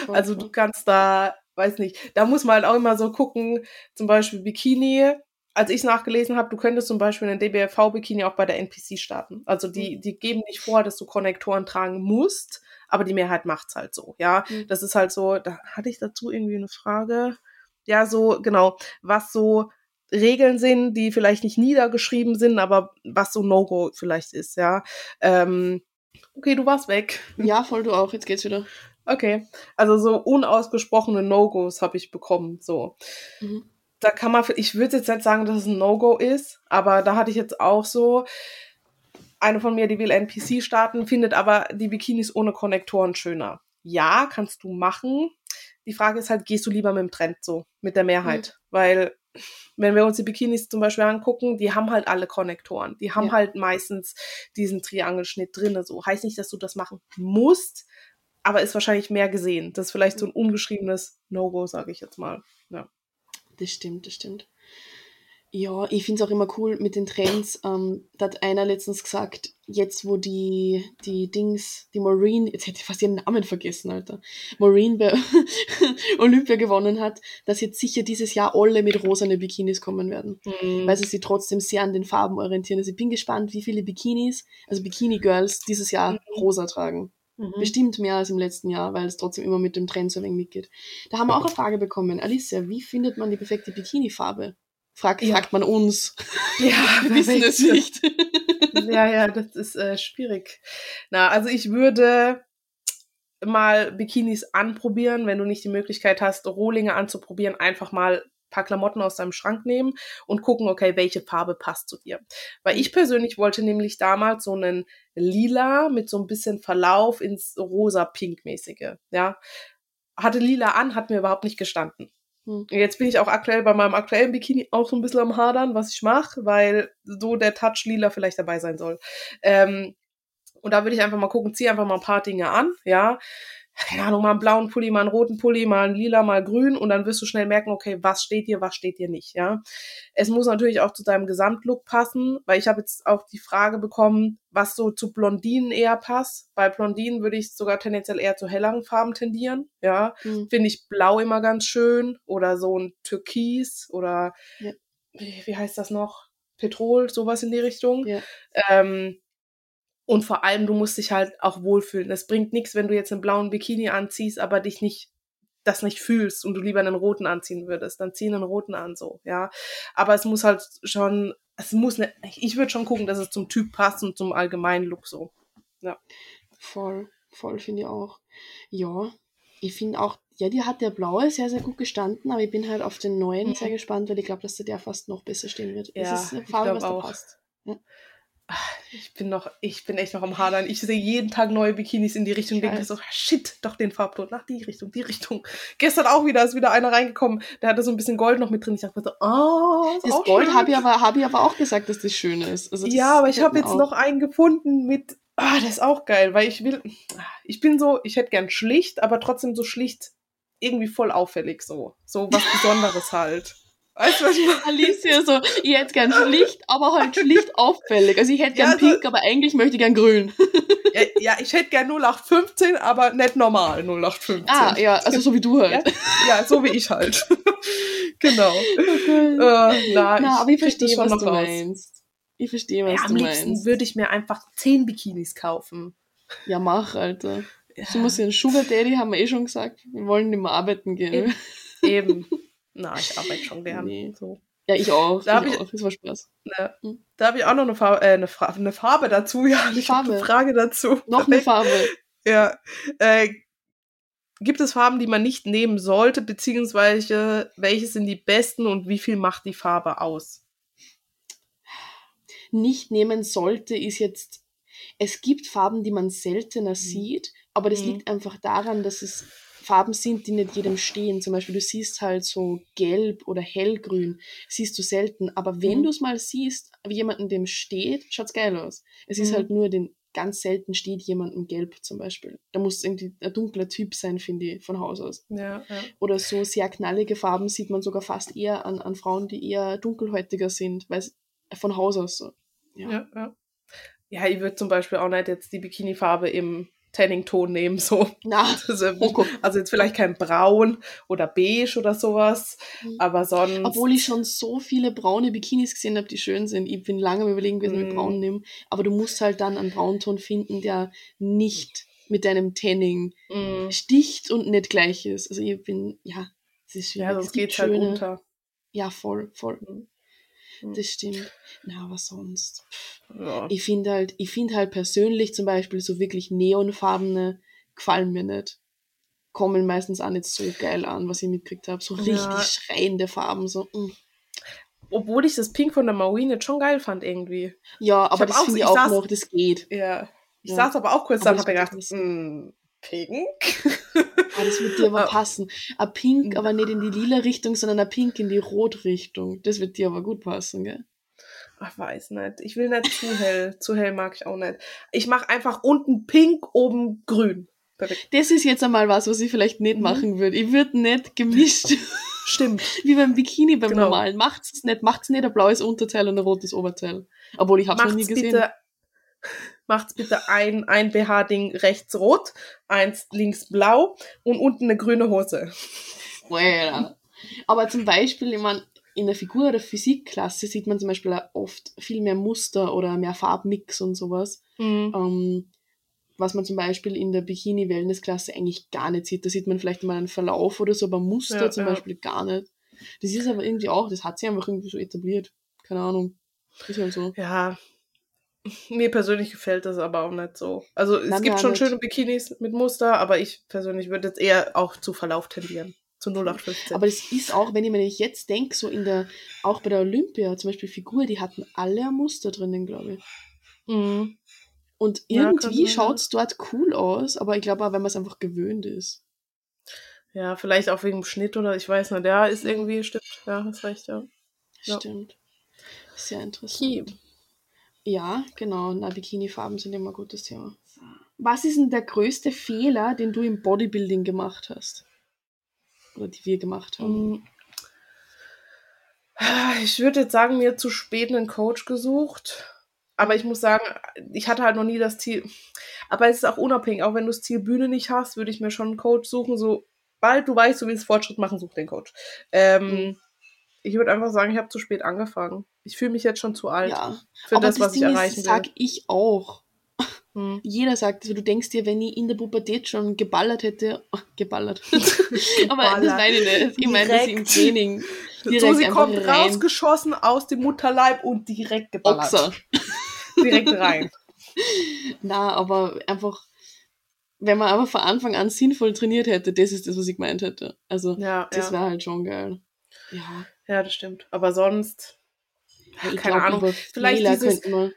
voll, Also voll. du kannst da, weiß nicht, da muss man halt auch immer so gucken, zum Beispiel Bikini. Als ich nachgelesen habe, du könntest zum Beispiel einen DBFV-Bikini auch bei der NPC starten. Also die, die geben nicht vor, dass du Konnektoren tragen musst, aber die Mehrheit macht's halt so, ja. Mhm. Das ist halt so, da hatte ich dazu irgendwie eine Frage. Ja, so, genau, was so Regeln sind, die vielleicht nicht niedergeschrieben sind, aber was so No-Go vielleicht ist, ja. Ähm, okay, du warst weg. Ja, voll du auch. Jetzt geht's wieder. Okay. Also so unausgesprochene No-Gos habe ich bekommen. So. Mhm. Da kann man, ich würde jetzt nicht sagen, dass es ein No-Go ist, aber da hatte ich jetzt auch so, eine von mir, die will NPC starten, findet aber die Bikinis ohne Konnektoren schöner. Ja, kannst du machen. Die Frage ist halt, gehst du lieber mit dem Trend so, mit der Mehrheit? Weil, wenn wir uns die Bikinis zum Beispiel angucken, die haben halt alle Konnektoren. Die haben Ja. halt meistens diesen Triangelschnitt drinne. So heißt nicht, dass du das machen musst, aber ist wahrscheinlich mehr gesehen. Das ist vielleicht so ein ungeschriebenes No-Go, sage ich jetzt mal. Ja. Das stimmt, das stimmt. Ja, ich finde es auch immer cool mit den Trends. Ähm, da hat einer letztens gesagt, jetzt wo die, die Dings, die Maureen, jetzt hätte ich fast ihren Namen vergessen, Alter, Maureen bei Olympia gewonnen hat, dass jetzt sicher dieses Jahr alle mit rosane Bikinis kommen werden. Mhm. Weil sie sich trotzdem sehr an den Farben orientieren. Also ich bin gespannt, wie viele Bikinis, also Bikini-Girls dieses Jahr mhm. rosa tragen. Mhm. Bestimmt mehr als im letzten Jahr, weil es trotzdem immer mit dem Trend so ein wenig mitgeht. Da haben wir auch eine Frage bekommen. Alicia, wie findet man die perfekte Bikini-Farbe? Fragt, ja. fragt man uns. Ja, wir wissen es nicht. ja, ja, das ist äh, schwierig. Na, also ich würde mal Bikinis anprobieren, wenn du nicht die Möglichkeit hast, Rohlinge anzuprobieren, einfach mal ein paar Klamotten aus deinem Schrank nehmen und gucken, okay, welche Farbe passt zu dir. Weil ich persönlich wollte nämlich damals so einen lila mit so ein bisschen Verlauf ins rosa-pink-mäßige, ja. Hatte lila an, hat mir überhaupt nicht gestanden. Hm. Jetzt bin ich auch aktuell bei meinem aktuellen Bikini auch so ein bisschen am Hadern, was ich mache, weil so der Touch lila vielleicht dabei sein soll. Ähm, und da würde ich einfach mal gucken, zieh einfach mal ein paar Dinge an, ja keine Ahnung, mal einen blauen Pulli, mal einen roten Pulli, mal einen lila, mal grün und dann wirst du schnell merken, okay, was steht dir, was steht dir nicht, ja. Es muss natürlich auch zu deinem Gesamtlook passen, weil ich habe jetzt auch die Frage bekommen, was so zu Blondinen eher passt. Bei Blondinen würde ich sogar tendenziell eher zu helleren Farben tendieren, ja. Mhm. Finde ich blau immer ganz schön oder so ein Türkis oder ja. wie, wie heißt das noch? Petrol, sowas in die Richtung. Ja. Ähm, und vor allem, du musst dich halt auch wohlfühlen. Es bringt nichts, wenn du jetzt einen blauen Bikini anziehst, aber dich nicht das nicht fühlst und du lieber einen roten anziehen würdest, dann zieh einen roten an, so, ja. Aber es muss halt schon, es muss ne, ich würde schon gucken, dass es zum Typ passt und zum allgemeinen Look so. Ja. Voll, voll finde ich auch. Ja, ich finde auch, ja, die hat der blaue sehr, sehr gut gestanden, aber ich bin halt auf den neuen mhm. sehr gespannt, weil ich glaube, dass der, der fast noch besser stehen wird. Ja, es ist eine Farbe, was da passt. Ja. Ich bin noch, ich bin echt noch am Hadern. Ich sehe jeden Tag neue Bikinis in die Richtung, denke so, shit, doch den Farbton, nach die Richtung, die Richtung. Gestern auch wieder, ist wieder einer reingekommen, der hatte so ein bisschen Gold noch mit drin. Ich dachte mir so, oh, das Gold habe ich, aber, hab ich aber auch gesagt, dass das schön ist. Also das ja, aber ich habe jetzt auch. noch einen gefunden mit, ah, der ist auch geil, weil ich will, ich bin so, ich hätte gern schlicht, aber trotzdem so schlicht irgendwie voll auffällig so. So was Besonderes halt. Weißt du, was ich? Alicia so, ich hätte gern schlicht, aber halt schlicht auffällig. Also ich hätte gern ja, pink, aber eigentlich möchte ich gern grün. Ja, ja ich hätte gern 0815, aber nicht normal 0815. Ah, ja, also so wie du halt. Ja, ja so wie ich halt. genau. Okay. Äh, na, na, aber ich verstehe, was du raus. meinst. Ich verstehe, was ja, du meinst. Am liebsten würde ich mir einfach 10 Bikinis kaufen. Ja, mach, Alter. Ja. So muss ja ein Sugar Daddy, haben wir eh schon gesagt. Wir wollen nicht mehr arbeiten gehen. Eben. Eben. Na, ich arbeite schon gern. Nee. So. Ja, ich auch. Da habe ich, auch. Das war Spaß. Ne, hm. Da habe ich auch noch eine Farbe, äh, eine, Fra eine Farbe dazu. Ja, ich habe eine Frage dazu. Noch eine Farbe. Ja. Äh, gibt es Farben, die man nicht nehmen sollte, beziehungsweise welche sind die besten und wie viel macht die Farbe aus? Nicht nehmen sollte ist jetzt, es gibt Farben, die man seltener mhm. sieht, aber das mhm. liegt einfach daran, dass es Farben sind, die nicht jedem stehen. Zum Beispiel, du siehst halt so gelb oder hellgrün, siehst du selten. Aber wenn mhm. du es mal siehst, wie jemandem dem steht, schaut's geil aus. Es mhm. ist halt nur den ganz selten steht jemandem gelb zum Beispiel. Da muss irgendwie ein dunkler Typ sein, finde ich, von Haus aus. Ja, ja. Oder so sehr knallige Farben sieht man sogar fast eher an, an Frauen, die eher dunkelhäutiger sind, weil es von Haus aus so. Ja, ja. Ja, ja ich würde zum Beispiel auch nicht jetzt die Bikini-Farbe im Tanning-Ton nehmen, so. Na, also, jetzt vielleicht kein Braun oder Beige oder sowas, mhm. aber sonst. Obwohl ich schon so viele braune Bikinis gesehen habe, die schön sind. Ich bin lange am überlegen gewesen, mhm. mit Braun nehmen. Aber du musst halt dann einen Braunton finden, der nicht mit deinem Tanning mhm. sticht und nicht gleich ist. Also ich bin, ja, es ist schwierig. Ja, sonst geht halt unter. Ja, voll, voll. Mhm. Das stimmt. Na, aber sonst. Ja. Ich finde halt, ich finde halt persönlich zum Beispiel so wirklich neonfarbene gefallen mir nicht. Kommen meistens auch nicht so geil an, was ich mitgekriegt habe. So richtig ja. schreiende Farben, so. Mh. Mm. Obwohl ich das Pink von der Marine jetzt schon geil fand, irgendwie. Ja, aber das finde ich auch saß, noch, das geht. Ja. Ich ja. saß aber auch kurz da und hab gedacht, mh, Pink? Ah, das wird dir aber ah. passen. Ein Pink, aber nicht in die lila Richtung, sondern ein Pink in die Rot Richtung. Das wird dir aber gut passen, gell? Ach, weiß nicht. Ich will nicht zu hell. zu hell mag ich auch nicht. Ich mache einfach unten pink, oben grün. perfekt. Das ist jetzt einmal was, was ich vielleicht nicht Mhm. machen würde. Ich würde nicht gemischt, Stimmt. wie beim Bikini beim Genau. normalen. Macht's es nicht, macht's nicht ein blaues Unterteil und ein rotes Oberteil. Obwohl ich hab's noch nie Macht's gesehen. bitte, macht's bitte ein, ein BH-Ding rechts rot, eins links blau und unten eine grüne Hose. Well. Aber zum Beispiel, ich mein, in der Figur- oder Physikklasse sieht man zum Beispiel oft viel mehr Muster oder mehr Farbmix und sowas. Mhm. Ähm, was man zum Beispiel in der Bikini-Wellness-Klasse eigentlich gar nicht sieht. Da sieht man vielleicht mal einen Verlauf oder so, aber Muster Ja, zum ja. Beispiel gar nicht. Das ist aber irgendwie auch, das hat sich einfach irgendwie so etabliert. Keine Ahnung. Ist halt so. Ja. Mir persönlich gefällt das aber auch nicht so. Also es Nein, gibt schon nicht. schöne Bikinis mit Muster, aber ich persönlich würde jetzt eher auch zu Verlauf tendieren. Zu 0815. Aber das ist auch, wenn ich mir jetzt denke, so in der, auch bei der Olympia, zum Beispiel Figur, die hatten alle ein Muster drinnen, glaube ich. mhm. Und Ja, irgendwie sein, schaut es dort cool aus, aber ich glaube auch, wenn man es einfach gewöhnt ist. Ja, vielleicht auch wegen dem Schnitt oder ich weiß nicht. Ja, ist irgendwie, stimmt. Ja, hast recht, ja. Ja. Stimmt. Sehr interessant. Okay. Ja, genau. Na, Bikini-Farben sind immer ein gutes Thema. Was ist denn der größte Fehler, den du im Bodybuilding gemacht hast? Oder die wir gemacht haben? Mm. Ich würde jetzt sagen, mir zu spät einen Coach gesucht. Aber ich muss sagen, ich hatte halt noch nie das Ziel. Aber es ist auch unabhängig. Auch wenn du das Ziel Bühne nicht hast, würde ich mir schon einen Coach suchen. Sobald du weißt, du willst Fortschritt machen, such den Coach. Ähm, Mhm. Ich würde einfach sagen, ich habe zu spät angefangen. Ich fühle mich jetzt schon zu alt Ja. für Aber das, was ich Ding erreichen ist, sag will. ich auch. Hm. Jeder sagt, also du denkst dir, wenn ich in der Pubertät schon geballert hätte, oh, geballert. Aber das Geballert. meine ich nicht. Ich meine das im Direkt. Training. So, Direkt sie einfach kommt rein. rausgeschossen aus dem Mutterleib und direkt geballert. Boxer. Direkt rein. Na, aber einfach, wenn man aber von Anfang an sinnvoll trainiert hätte, das ist das, was ich gemeint hätte. Also, Ja, das ja. wäre halt schon geil. Ja, ja, das stimmt. Aber sonst, ich keine glaub, Ahnung. Vielleicht Fehler dieses- man.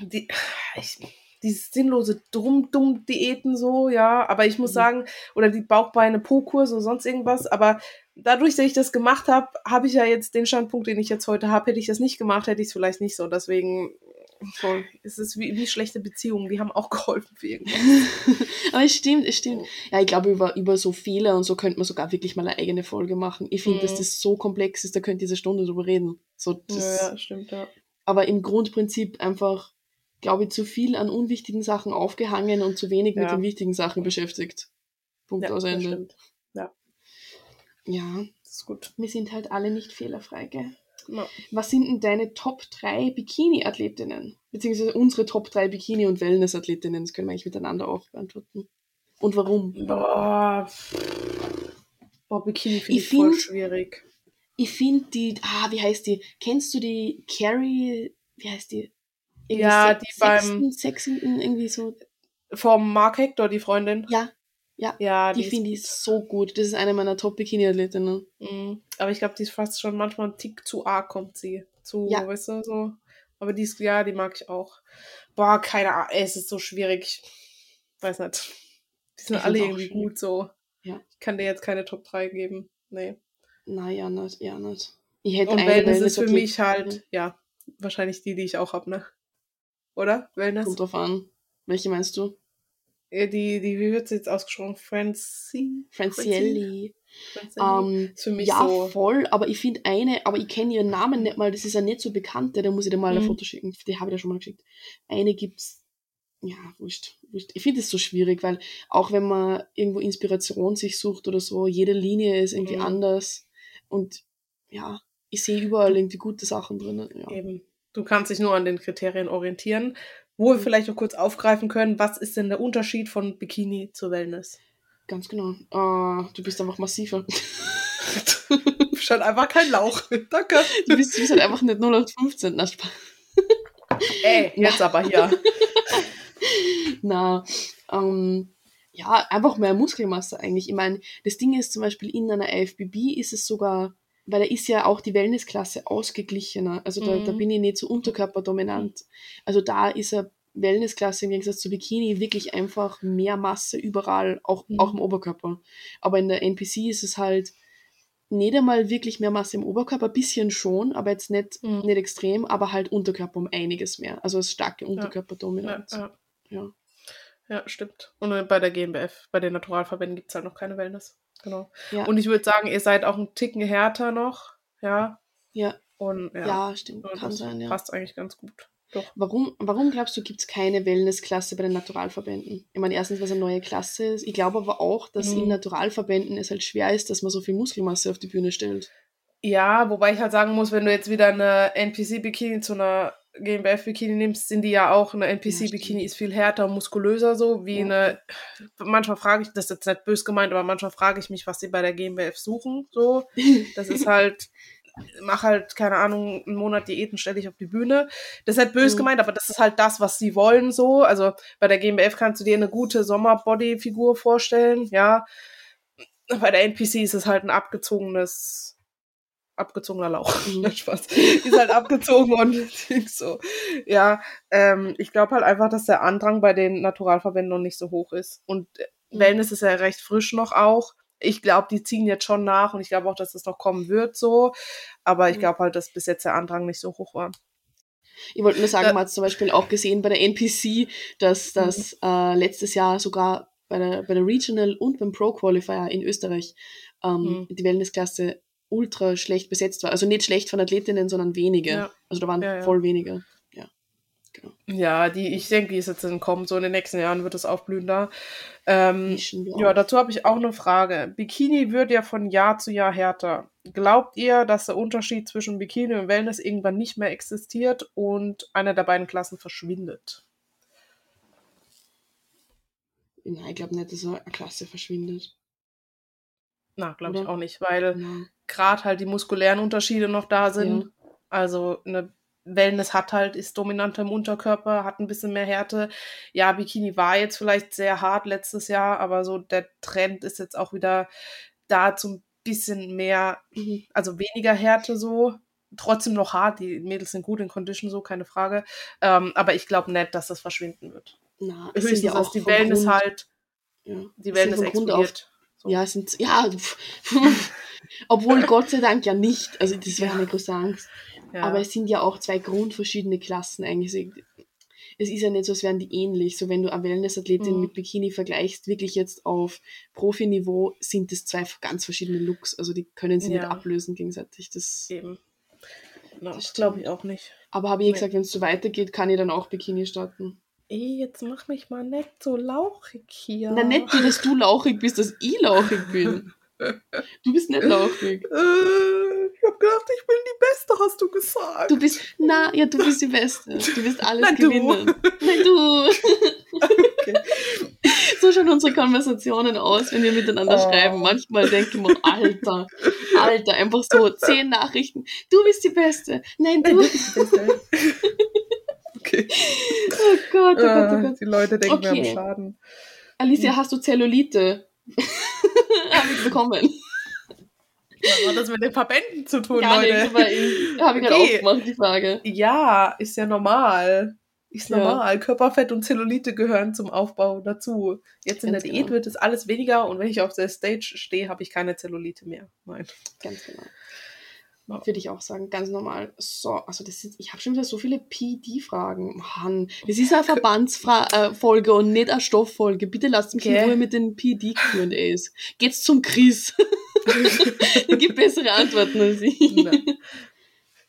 die, ich, dieses sinnlose Dumm-Dumm-Diäten so, ja. Aber ich muss Mhm. sagen, oder die Bauchbeine Po-Kurs oder sonst irgendwas. Aber dadurch, dass ich das gemacht habe, habe ich ja jetzt den Standpunkt, den ich jetzt heute habe. Hätte ich das nicht gemacht, hätte ich es vielleicht nicht so. Deswegen Voll. ist es wie, wie schlechte Beziehungen. Die haben auch geholfen für irgendwas. Aber es stimmt, es stimmt. Ja, ich glaube, über, über so Fehler und so könnte man sogar wirklich mal eine eigene Folge machen. Ich finde, dass Mhm. das so komplex ist, da könnte diese Stunde drüber reden. So, das, Ja, ja, stimmt, ja. Aber im Grundprinzip einfach, glaube ich, zu viel an unwichtigen Sachen aufgehangen und zu wenig mit Ja. den wichtigen Sachen beschäftigt. Punkt ja aus Ende. stimmt. Ja, Das ist gut. wir sind halt alle nicht fehlerfrei, gell? Ja. Was sind denn deine Top 3 Bikini-Athletinnen? Beziehungsweise unsere Top 3 Bikini- und Wellness-Athletinnen. Das können wir eigentlich miteinander auch beantworten. Und warum? Boah. Boah, Bikini finde Ich ich voll find- schwierig. Ich finde die, ah, wie heißt die? Kennst du die Carrie, wie heißt die? Irgendwie Ja, die beim- Sexton, Sexton, irgendwie so. Vom Mark Hector, die Freundin. Ja, Ja, die ist finde ich so gut. Das ist eine meiner Top-Bikini-Athletinnen. Mhm. Aber ich glaube, die ist fast schon manchmal ein Tick zu arg, kommt sie. Zu, Ja. weißt du, so. Aber die ist, ja, die mag ich auch. Boah, keine Ahnung, es ist so schwierig. Ich weiß nicht. Die sind Ich alle irgendwie schwierig. gut so. Ja. Ich kann dir jetzt keine Top 3 geben. Nee. Na, ja, nicht, ja, nicht. Ich hätte Und Wellness ist für mich halt, ja, wahrscheinlich die, die ich auch habe, ne? Oder? Wellness? Kommt drauf an. Welche meinst du? Ja, die, die, wie wird sie jetzt ausgesprochen? Francie? Francielli. Francie? Ähm, für mich ja, so. voll, aber ich finde eine, aber ich kenne ihren Namen nicht mal, das ist ja nicht so bekannte, da muss ich dir mal ein Mhm. Foto schicken. Die habe ich dir schon mal geschickt. Eine gibt's, ja, wurscht, wurscht. Ich finde es so schwierig, weil auch wenn man irgendwo Inspiration sich sucht oder so, jede Linie ist irgendwie Mhm. anders und ja, ich sehe überall irgendwie gute Sachen drin. Ja. Eben. Du kannst dich nur an den Kriterien orientieren. Wo wir Mhm. vielleicht noch kurz aufgreifen können, was ist denn der Unterschied von Bikini zu Wellness? Ganz genau. Äh, du bist einfach massiver. Du bist halt einfach kein Lauch. Danke. Du bist, du bist halt einfach nicht 0815. Na, Spaß. Ey, jetzt aber hier. Na, ähm, ja, einfach mehr Muskelmasse eigentlich. Ich meine, das Ding ist zum Beispiel in einer IFBB ist es sogar, weil da ist ja auch die Wellnessklasse ausgeglichener. Also da, Mhm. da bin ich nicht so unterkörperdominant. Also da ist eine Wellnessklasse im Gegensatz zu Bikini wirklich einfach mehr Masse überall, auch, Mhm. auch im Oberkörper. Aber in der NPC ist es halt nicht einmal wirklich mehr Masse im Oberkörper, ein bisschen schon, aber jetzt nicht, Mhm. nicht extrem, aber halt Unterkörper um einiges mehr. Also es starke Ja, Unterkörperdominanz. ja. Ja. Ja, stimmt. Und bei der GmbF, bei den Naturalverbänden gibt es halt noch keine Wellness. Genau. Ja. Und ich würde sagen, ihr seid auch ein Ticken härter noch. Ja. Ja, Und ja, ja, stimmt. und Kann das sein, ja. passt eigentlich ganz gut. Doch. Warum, warum glaubst du, gibt es keine Wellnessklasse bei den Naturalverbänden? Ich meine, erstens, weil es eine neue Klasse ist. Ich glaube aber auch, dass Mhm. in Naturalverbänden es halt schwer ist, dass man so viel Muskelmasse auf die Bühne stellt. Ja, wobei ich halt sagen muss, wenn du jetzt wieder eine NPC-Bikini zu einer GmbF-Bikini nimmst, sind die ja auch, eine NPC-Bikini ist viel härter muskulöser so, wie Ja. eine, manchmal frage ich, das ist jetzt nicht bös gemeint, aber manchmal frage ich mich, was sie bei der GmbF suchen, so. Das ist halt, mach halt, keine Ahnung, einen Monat Diäten, stell dich auf die Bühne. Das ist halt bös Mhm. gemeint, aber das ist halt das, was sie wollen, so. Also bei der GmbF kannst du dir eine gute Sommer-Body-Figur vorstellen, ja. Bei der NPC ist es halt ein abgezogenes, abgezogener Lauch. Mhm. Spaß. Die ist halt abgezogen und so. Ja, ähm, ich glaube halt einfach, dass der Andrang bei den Naturalverbänden noch nicht so hoch ist. Und äh, Mhm. Wellness ist ja recht frisch noch auch. Ich glaube, die ziehen jetzt schon nach und ich glaube auch, dass es noch kommen wird so. Aber ich Mhm. glaube halt, dass bis jetzt der Andrang nicht so hoch war. Ich wollte nur sagen, Äh, man hat zum Beispiel auch gesehen bei der NPC, dass das äh, letztes Jahr sogar bei der, bei der Regional und beim Pro Qualifier in Österreich ähm, Mhm. die Wellnessklasse ultra schlecht besetzt war. Also nicht schlecht von Athletinnen, sondern wenige. Ja. Also da waren Ja, ja. voll wenige. Ja, genau. Ja, die, ich denke, die ist jetzt in kommen. So in den nächsten Jahren wird es aufblühen da. Ähm, Ja, dazu habe ich auch eine Frage. Bikini wird ja von Jahr zu Jahr härter. Glaubt ihr, dass der Unterschied zwischen Bikini und Wellness irgendwann nicht mehr existiert und eine der beiden Klassen verschwindet? Nein, ich glaube nicht, dass eine Klasse verschwindet. Na, glaube ich auch nicht, weil Nein. gerade halt die muskulären Unterschiede noch da sind. Also eine Wellness hat halt, ist dominanter im Unterkörper, hat ein bisschen mehr Härte. Ja, Bikini war jetzt vielleicht sehr hart letztes Jahr, aber so der Trend ist jetzt auch wieder da zum bisschen mehr Mhm. also weniger Härte so. Trotzdem noch hart, die Mädels sind gut in Condition, so keine Frage. Ähm, aber ich glaube nicht, dass das verschwinden wird. Na, Höchstens, ja dass die Wellness Grund, halt, ja, die es Wellness explodiert. So. Ja, sind, ja, obwohl Gott sei Dank ja nicht. Also das wäre eine große Angst. Ja. Aber es sind ja auch zwei grundverschiedene Klassen eigentlich. Es ist ja nicht so, als wären die ähnlich. So wenn du eine Wellness-Athletin Mhm. mit Bikini vergleichst, wirklich jetzt auf Profiniveau, sind es zwei ganz verschiedene Looks. Also die können sie nicht Ja. ablösen gegenseitig. Das, Eben. Das das glaube ich auch nicht. aber habe ich eh Nee. gesagt, wenn es so weitergeht, kann ich dann auch Bikini starten. Ey, jetzt mach mich mal nicht so lauchig hier. Na, nicht nur, dass du lauchig bist, dass ich lauchig bin. Du bist nicht lauchig. Äh, ich hab gedacht, ich bin die Beste, hast du gesagt. Du bist, na, ja, du bist die Beste. Du wirst alles Nein, du. gewinnen. Nein, du. Okay. So schauen unsere Konversationen aus, wenn wir miteinander Oh. schreiben. Manchmal denke ich mir, Alter, Alter, einfach so zehn Nachrichten. Du bist die Beste. Nein, Nein, du. du bist die Beste. okay. Oh Gott, oh Gott, oh Äh, Gott. die Leute denken, wir Okay. haben Schaden. Alicia, hast du Zellulite? Habe ich bekommen. Was hat das mit den Verbänden zu tun, Gar Leute? nichts, aber ich habe ich gerade Okay. aufgemacht, die Frage. Ja, ist ja normal. Ist Ja. normal. Körperfett und Zellulite gehören zum Aufbau dazu. Jetzt in Ganz der Diät genau. wird es alles weniger und wenn ich auf der Stage stehe, habe ich keine Zellulite mehr. Nein. Ganz genau. Würde ich auch sagen, ganz normal. So, also das ist, ich habe schon wieder so viele PD-Fragen. Mann, das ist eine Verbandsfolge und nicht eine Stofffolge. Bitte lasst mich in Okay. Ruhe mit den PD-Q&As. Geht's zum Chris. er gibt bessere Antworten als ich. Na.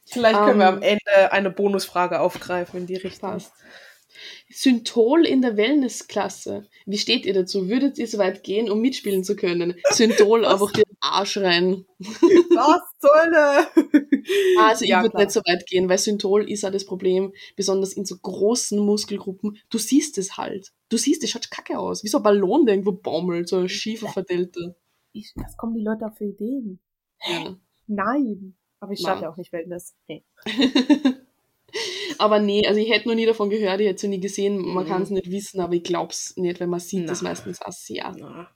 Vielleicht können wir Ähm, am Ende eine Bonusfrage aufgreifen in die Richtung. Passt. Synthol in der Wellnessklasse. Wie steht ihr dazu? Würdet ihr so weit gehen, um mitspielen zu können? Synthol einfach den Arsch rein. Was soll Also ich Ja, würde nicht so weit gehen, weil Synthol ist ja das Problem, besonders in so großen Muskelgruppen. Du siehst es halt. Du siehst, es schaut kacke aus. Wie so ein Ballon, der irgendwo baumelt, so ein schiefer verdelter. Was kommen die Leute auf für Ideen? Ja. Nein. Aber ich starte ja auch nicht Wellness. Nee. aber nee, also ich hätte noch nie davon gehört, ich hätte es nie gesehen. Man Mhm. kann es nicht wissen, aber ich glaub's nicht, weil man sieht Na. das meistens auch sehr. Na.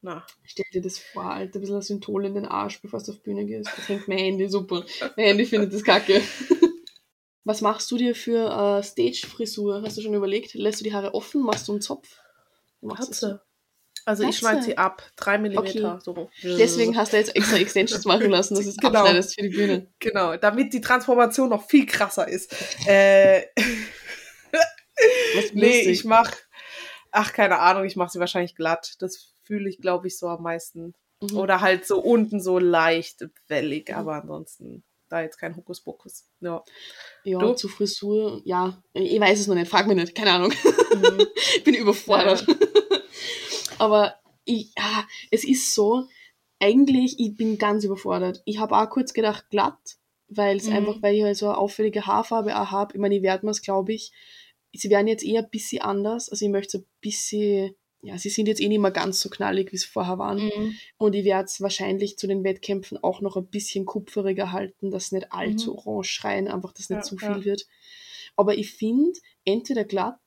Na. Stell dir das vor, Alter, ein bisschen Synthol in den Arsch, bevor du auf die Bühne gehst. Das hängt mein Handy super. Mein Handy findet das kacke. Was machst du dir für äh, Stage-Frisur? Hast du schon überlegt? Lässt du die Haare offen? Machst du einen Zopf? Du Also ich Katze. schneide sie ab. Drei Millimeter. So. Deswegen hast du jetzt extra Extensions machen lassen, dass du es Genau. abschneidest für die Bühne. Genau, damit die Transformation noch viel krasser ist. Äh, Was nee, lustig. ich mach. ach, keine Ahnung, ich mache sie wahrscheinlich glatt. Das fühle ich, glaube ich, so am meisten. Mhm. Oder halt so unten so leicht wellig, aber ansonsten da jetzt kein Hokuspokus. Ja. Ja, Du? zu Frisur, ja, ich weiß es noch nicht, frag mich nicht, keine Ahnung. ich bin überfordert. Aber ich, ja, es ist so, eigentlich, ich bin ganz überfordert. Ich habe auch kurz gedacht glatt, weil es Mhm. einfach, weil ich halt so eine auffällige Haarfarbe auch habe. Ich meine, ich werde mir es, glaube ich, sie werden jetzt eher ein bisschen anders. Also ich möchte so ein bisschen, ja, sie sind jetzt eh nicht mehr ganz so knallig, wie es vorher waren. Mhm. Und ich werde es wahrscheinlich zu den Wettkämpfen auch noch ein bisschen kupferiger halten, dass nicht allzu Mhm. orange schreien, einfach, dass nicht Ja, zu ja. viel wird. Aber ich finde, entweder glatt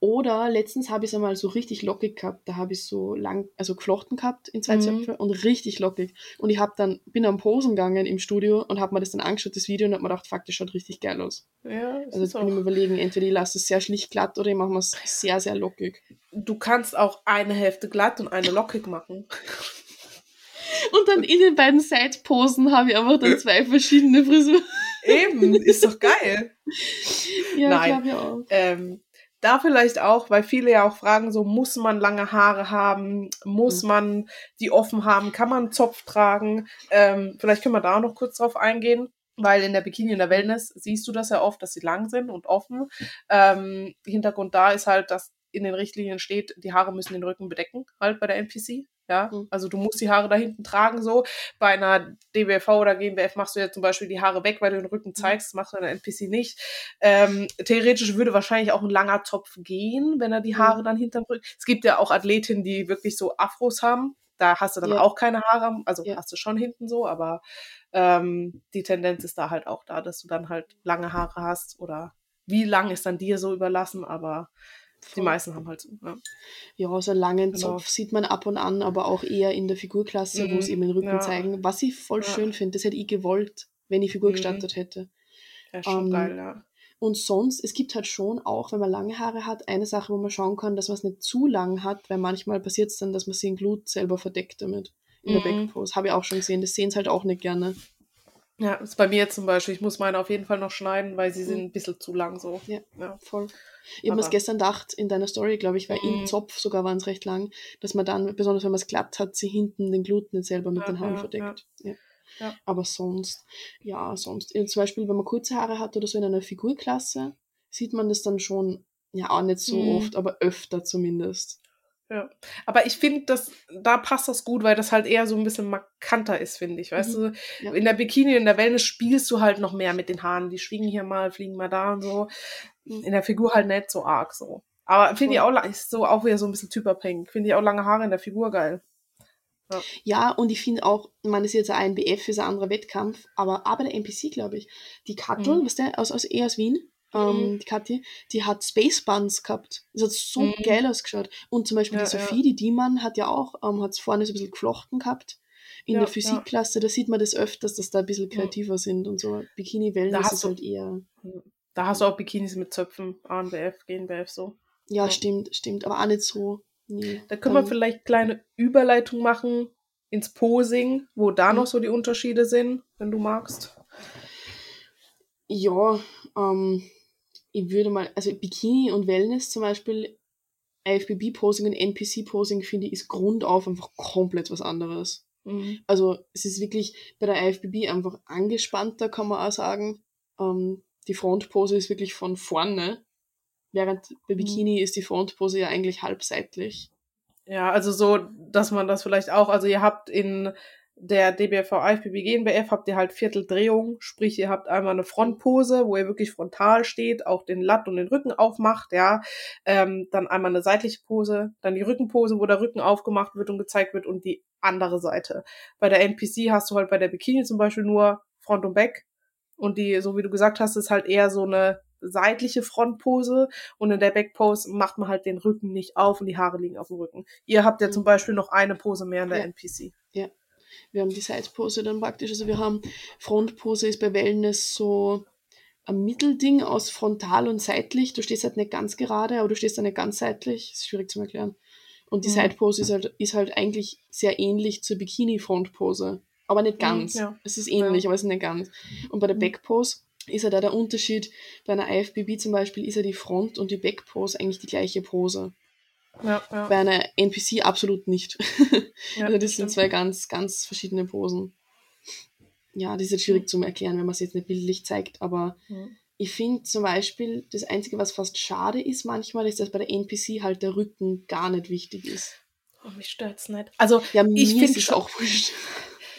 oder letztens habe ich es einmal so richtig lockig gehabt. Da habe ich so lang, also geflochten gehabt in zwei Mhm. Zöpfe und richtig lockig. Und ich habe dann, bin am Posen gegangen im Studio und habe mir das dann angeschaut, das Video, und habe mir gedacht, fuck, das schaut richtig geil aus. Ja, Also jetzt bin ich mir überlegen, entweder ich lasse es sehr schlicht glatt oder ich mache es sehr, sehr lockig. Du kannst auch eine Hälfte glatt und eine lockig machen. Und dann in den beiden Side-Posen habe ich einfach dann zwei verschiedene Frisuren. Eben, ist doch geil. Ja, Nein. glaube ich auch. Ähm, da vielleicht auch, weil viele ja auch fragen, so muss man lange Haare haben, muss Mhm. man die offen haben, kann man einen Zopf tragen? Ähm, vielleicht können wir da auch noch kurz drauf eingehen, weil in der Bikini in der Wellness siehst du das ja oft, dass sie lang sind und offen. Ähm, Hintergrund da ist halt, dass in den Richtlinien steht, die Haare müssen den Rücken bedecken, halt bei der NPC. Ja, Mhm. also du musst die Haare da hinten tragen, so. Bei einer DBFV oder GmbF machst du ja zum Beispiel die Haare weg, weil du den Rücken zeigst, das machst du in der NPC nicht. Ähm, theoretisch würde wahrscheinlich auch ein langer Zopf gehen, wenn er die Mhm. Haare dann hinterm Rücken. Es gibt ja auch Athletinnen, die wirklich so Afros haben. Da hast du dann Ja. auch keine Haare, also Ja. hast du schon hinten so, aber ähm, die Tendenz ist da halt auch da, dass du dann halt lange Haare hast oder wie lang ist dann dir so überlassen, aber die meisten haben halt so. Ja. Ja, so einen langen Genau. Zopf sieht man ab und an, aber auch eher in der Figurklasse, wo Mhm, es eben den Rücken ja. zeigen. Was ich voll Ja. schön finde, das hätte ich gewollt, wenn ich Figur Mhm. gestartet hätte. ja, schon Ähm, geil, ja. Und sonst, es gibt halt schon auch, wenn man lange Haare hat, eine Sache, wo man schauen kann, dass man es nicht zu lang hat, weil manchmal passiert es dann, dass man sich den Glut selber verdeckt damit. In der Mhm. Backpose. Habe ich auch schon gesehen. Das sehen sie halt auch nicht gerne. Ja, ist bei mir zum Beispiel. Ich muss meine auf jeden Fall noch schneiden, weil sie Mhm. sind ein bisschen zu lang so. Ja. Ja. Voll. Ich habe mir Aber- gestern gedacht, in deiner Story, glaube ich, weil Mhm. im Zopf sogar waren es recht lang, dass man dann, besonders wenn man es glatt hat, sie hinten den Glut nicht selber mit Ja, den Haaren ja, verdeckt. Ja. Ja. Aber sonst, ja, sonst, zum Beispiel, wenn man kurze Haare hat oder so in einer Figurklasse, sieht man das dann schon, ja, auch nicht so Mhm. oft, aber öfter zumindest. Ja. Aber ich finde, dass da passt das gut, weil das halt eher so ein bisschen markanter ist, finde ich. Weißt Mhm. du, Ja. in der Bikini, in der Wellness spielst du halt noch mehr mit den Haaren. Die schwingen hier mal, fliegen mal da und so. Mhm. In der Figur halt nicht so arg so. Aber finde ich auch, ist so auch wieder so ein bisschen typabhängig. Finde ich auch lange Haare in der Figur geil. Ja, und ich finde auch, man ist jetzt ein BF, ist ein anderer Wettkampf, aber bei der NPC, glaube ich, die Kattel, Mhm. was der aus, aus, eh aus Wien, ähm, Mhm. die Kathi, die hat Space Buns gehabt. Das hat so Mhm. geil ausgeschaut. Und zum Beispiel Ja, die ja. Sophie, die Diemann, hat ja auch, ähm, hat vorne so ein bisschen geflochten gehabt. In Ja, der Physikklasse, da sieht man das öfters, dass da ein bisschen Ja. kreativer sind und so. Bikini-Wellness hast ist halt eher. Da hast du auch Bikinis mit Zöpfen, ANBF, GNBF so. Ja, Ja. stimmt, stimmt. Aber auch nicht so. Nee. Da können wir vielleicht kleine Überleitung machen ins Posing, wo da Mhm. noch so die Unterschiede sind, wenn du magst. Ja, ähm, ich würde mal, also Bikini und Wellness zum Beispiel, IFBB-Posing und NPC-Posing finde ich ist grundauf einfach komplett was anderes. Mhm. Also es ist wirklich bei der IFBB einfach angespannter, kann man auch sagen. Ähm, die Frontpose ist wirklich von vorne, während bei Mhm. Bikini ist die Frontpose ja eigentlich halbseitlich. Ja, also so, dass man das vielleicht auch, also ihr habt in der DBFV IFBB GNBF habt ihr halt Vierteldrehung, sprich ihr habt einmal eine Frontpose, wo ihr wirklich frontal steht, auch den Latt und den Rücken aufmacht, ja, ähm, dann einmal eine seitliche Pose, dann die Rückenpose, wo der Rücken aufgemacht wird und gezeigt wird und die andere Seite. Bei der NPC hast du halt bei der Bikini zum Beispiel nur Front und Back und die, so wie du gesagt hast, ist halt eher so eine seitliche Frontpose und in der Backpose macht man halt den Rücken nicht auf und die Haare liegen auf dem Rücken. Ihr habt ja zum Beispiel noch eine Pose mehr in der Ja. NPC. Wir haben die Sidepose dann praktisch, also wir haben Frontpose ist bei Wellness so ein Mittelding aus frontal und seitlich. Du stehst halt nicht ganz gerade, aber du stehst dann nicht ganz seitlich. ist schwierig zu erklären. Und die Mhm. Sidepose ist halt, ist halt eigentlich sehr ähnlich zur Bikini-Frontpose. Aber nicht ganz. Mhm, ja. Es ist ähnlich, Ja. aber es ist nicht ganz. Und bei der Mhm. Backpose ist ja da der Unterschied. Bei einer IFBB zum Beispiel ist ja die Front- und die Backpose eigentlich die gleiche Pose. Ja, ja. Bei einer NPC absolut nicht. Ja, also das sind zwei ganz, ganz verschiedene Posen. Ja, das ist jetzt schwierig zu erklären, wenn man es jetzt nicht bildlich zeigt, aber Mhm. ich finde zum Beispiel, das Einzige, was fast schade ist manchmal, ist, dass bei der NPC halt der Rücken gar nicht wichtig ist. Oh, mich stört's nicht. Also, Ja, Ich mir find ist es auch wurscht.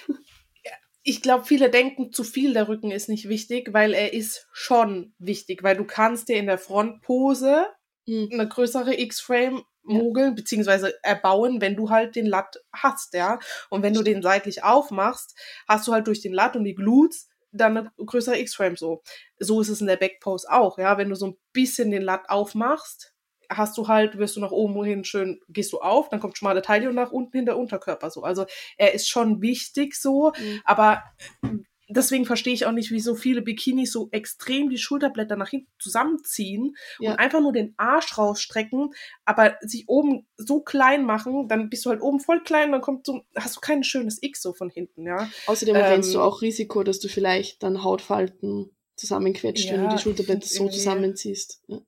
ich glaube, viele denken, zu viel der Rücken ist nicht wichtig, weil er ist schon wichtig, weil du kannst dir in der Frontpose Hm. eine größere X-Frame mogeln, beziehungsweise erbauen, wenn du halt den Latt hast, ja. Und wenn du den seitlich aufmachst, hast du halt durch den Latt und die Glutes dann eine größere X-Frame so. So ist es in der Backpose auch, ja. Wenn du so ein bisschen den Latt aufmachst, hast du halt, wirst du nach oben hin schön, gehst du auf, dann kommt schmale Taille und nach unten hin der Unterkörper so. Also er ist schon wichtig so, Mhm. aber deswegen verstehe ich auch nicht, wie so viele Bikinis so extrem die Schulterblätter nach hinten zusammenziehen Ja. und einfach nur den Arsch rausstrecken, aber sich oben so klein machen, dann bist du halt oben voll klein, dann kommt so, hast du kein schönes X so von hinten, ja. Außerdem erwähnst du Ähm, auch Risiko, dass du vielleicht dann Hautfalten zusammenquetscht, wenn du Ja, die Schulterblätter so zusammenziehst. Ja.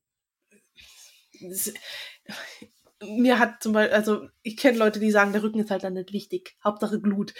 Das- Mir hat zum Beispiel, also ich kenne Leute, die sagen, der Rücken ist halt dann nicht wichtig. Hauptsache Glut.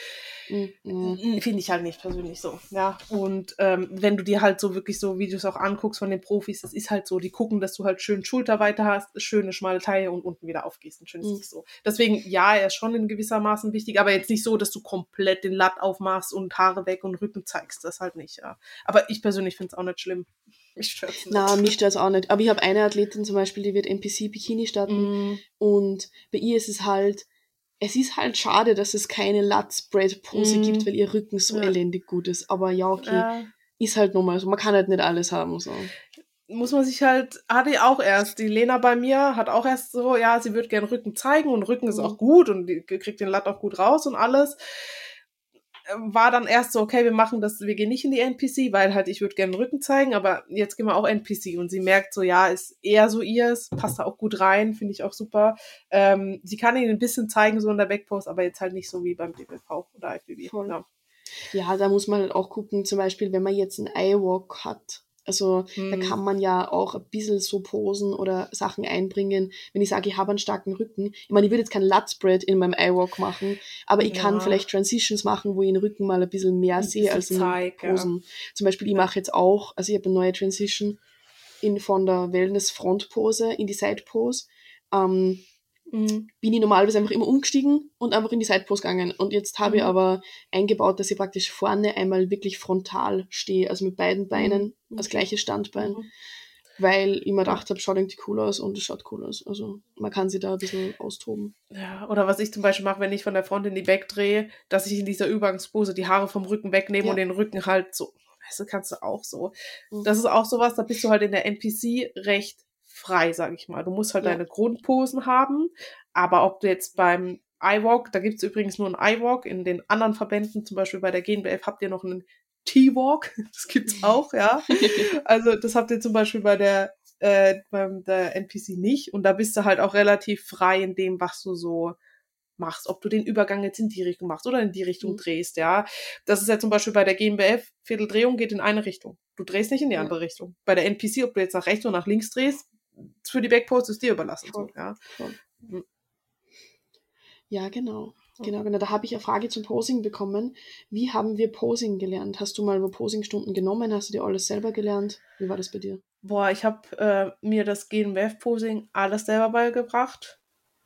Mhm. Finde ich halt nicht persönlich so. Ja. Und ähm, wenn du dir halt so wirklich so Videos auch anguckst von den Profis, das ist halt so, die gucken, dass du halt schön Schulterweite hast, schöne schmale Taille und unten wieder aufgehst. Und schön ist Mhm. so. Deswegen, ja, er ist schon in gewissermaßen wichtig, aber jetzt nicht so, dass du komplett den Latt aufmachst und Haare weg und Rücken zeigst. Das halt nicht, ja. Aber ich persönlich finde es auch nicht schlimm. Mich stört's nicht. Na, mich stört es auch nicht. Aber ich habe eine Athletin zum Beispiel, die wird NPC-Bikini starten Mm, und bei ihr ist es halt, es ist halt schade, dass es keine Lat-Spread-Pose Mhm. gibt, weil ihr Rücken so Ja. elendig gut ist. Aber ja, okay, ja. ist halt nochmal so. Man kann halt nicht alles haben. So. muss man sich halt, hatte ich auch erst. Die Lena bei mir hat auch erst so, ja, sie würde gern Rücken zeigen und Rücken ist Mhm. auch gut und die kriegt den Latt auch gut raus und alles. War dann erst so, okay, wir machen das, wir gehen nicht in die NPC, weil halt ich würde gerne Rücken zeigen, aber jetzt gehen wir auch NPC und sie merkt so, ja, ist eher so ihrs, passt da auch gut rein, finde ich auch super. Ähm, sie kann ihn ein bisschen zeigen, so in der Backpost, aber jetzt halt nicht so wie beim DBV oder IFBB. Voll. Ja. Ja, da muss man halt auch gucken, zum Beispiel, wenn man jetzt einen Eyewalk hat. Also da Mhm. kann man ja auch ein bisschen so posen oder Sachen einbringen. Wenn ich sage, ich habe einen starken Rücken. Ich meine, ich würde jetzt keinen Lat-Spread in meinem Eyewalk machen, aber ich kann Ja. vielleicht Transitions machen, wo ich den Rücken mal ein bisschen mehr Ein sehe bisschen als in zeig, ja. Posen. Zum Beispiel, ich mache jetzt auch, also ich habe eine neue Transition in, von der Wellness-Front-Pose in die Side-Pose. Ähm, Mhm. bin ich normalerweise einfach immer umgestiegen und einfach in die Side-Pose gegangen. Und jetzt habe ich Mhm. aber eingebaut, dass ich praktisch vorne einmal wirklich frontal stehe, also mit beiden Beinen, Mhm. als gleiches Standbein, Mhm. weil ich mir gedacht habe, schaut irgendwie cool aus und es schaut cool aus. Also man kann sich da ein bisschen austoben. Ja, oder was ich zum Beispiel mache, wenn ich von der Front in die Back drehe, dass ich in dieser Übergangspose die Haare vom Rücken wegnehme Ja. und den Rücken halt so, weißt du, kannst du auch so. Mhm. Das ist auch sowas, da bist du halt in der NPC recht frei, sag ich mal. Du musst halt Ja. deine Grundposen haben, aber ob du jetzt beim iWalk, da gibt's übrigens nur einen iWalk, in den anderen Verbänden, zum Beispiel bei der GNBF, habt ihr noch einen T-Walk, das gibt's auch, ja. Also das habt ihr zum Beispiel bei der, äh, beim der NPC nicht. Und da bist du halt auch relativ frei in dem, was du so machst. Ob du den Übergang jetzt in die Richtung machst oder in die Richtung Mhm. drehst, ja. Das ist ja zum Beispiel bei der GmbF, Vierteldrehung geht in eine Richtung. Du drehst nicht in die Ja. andere Richtung. Bei der NPC, ob du jetzt nach rechts oder nach links drehst, für die Backpost ist dir überlassen. So, Voll. ja. Voll. Mhm. Ja, genau. Genau, genau. Da habe ich eine Frage zum Posing bekommen. Wie haben wir Posing gelernt? Hast du mal wo Posingstunden genommen? Hast du dir alles selber gelernt? Wie war das bei dir? Boah, ich habe äh, mir das GmbF-Posing alles selber beigebracht.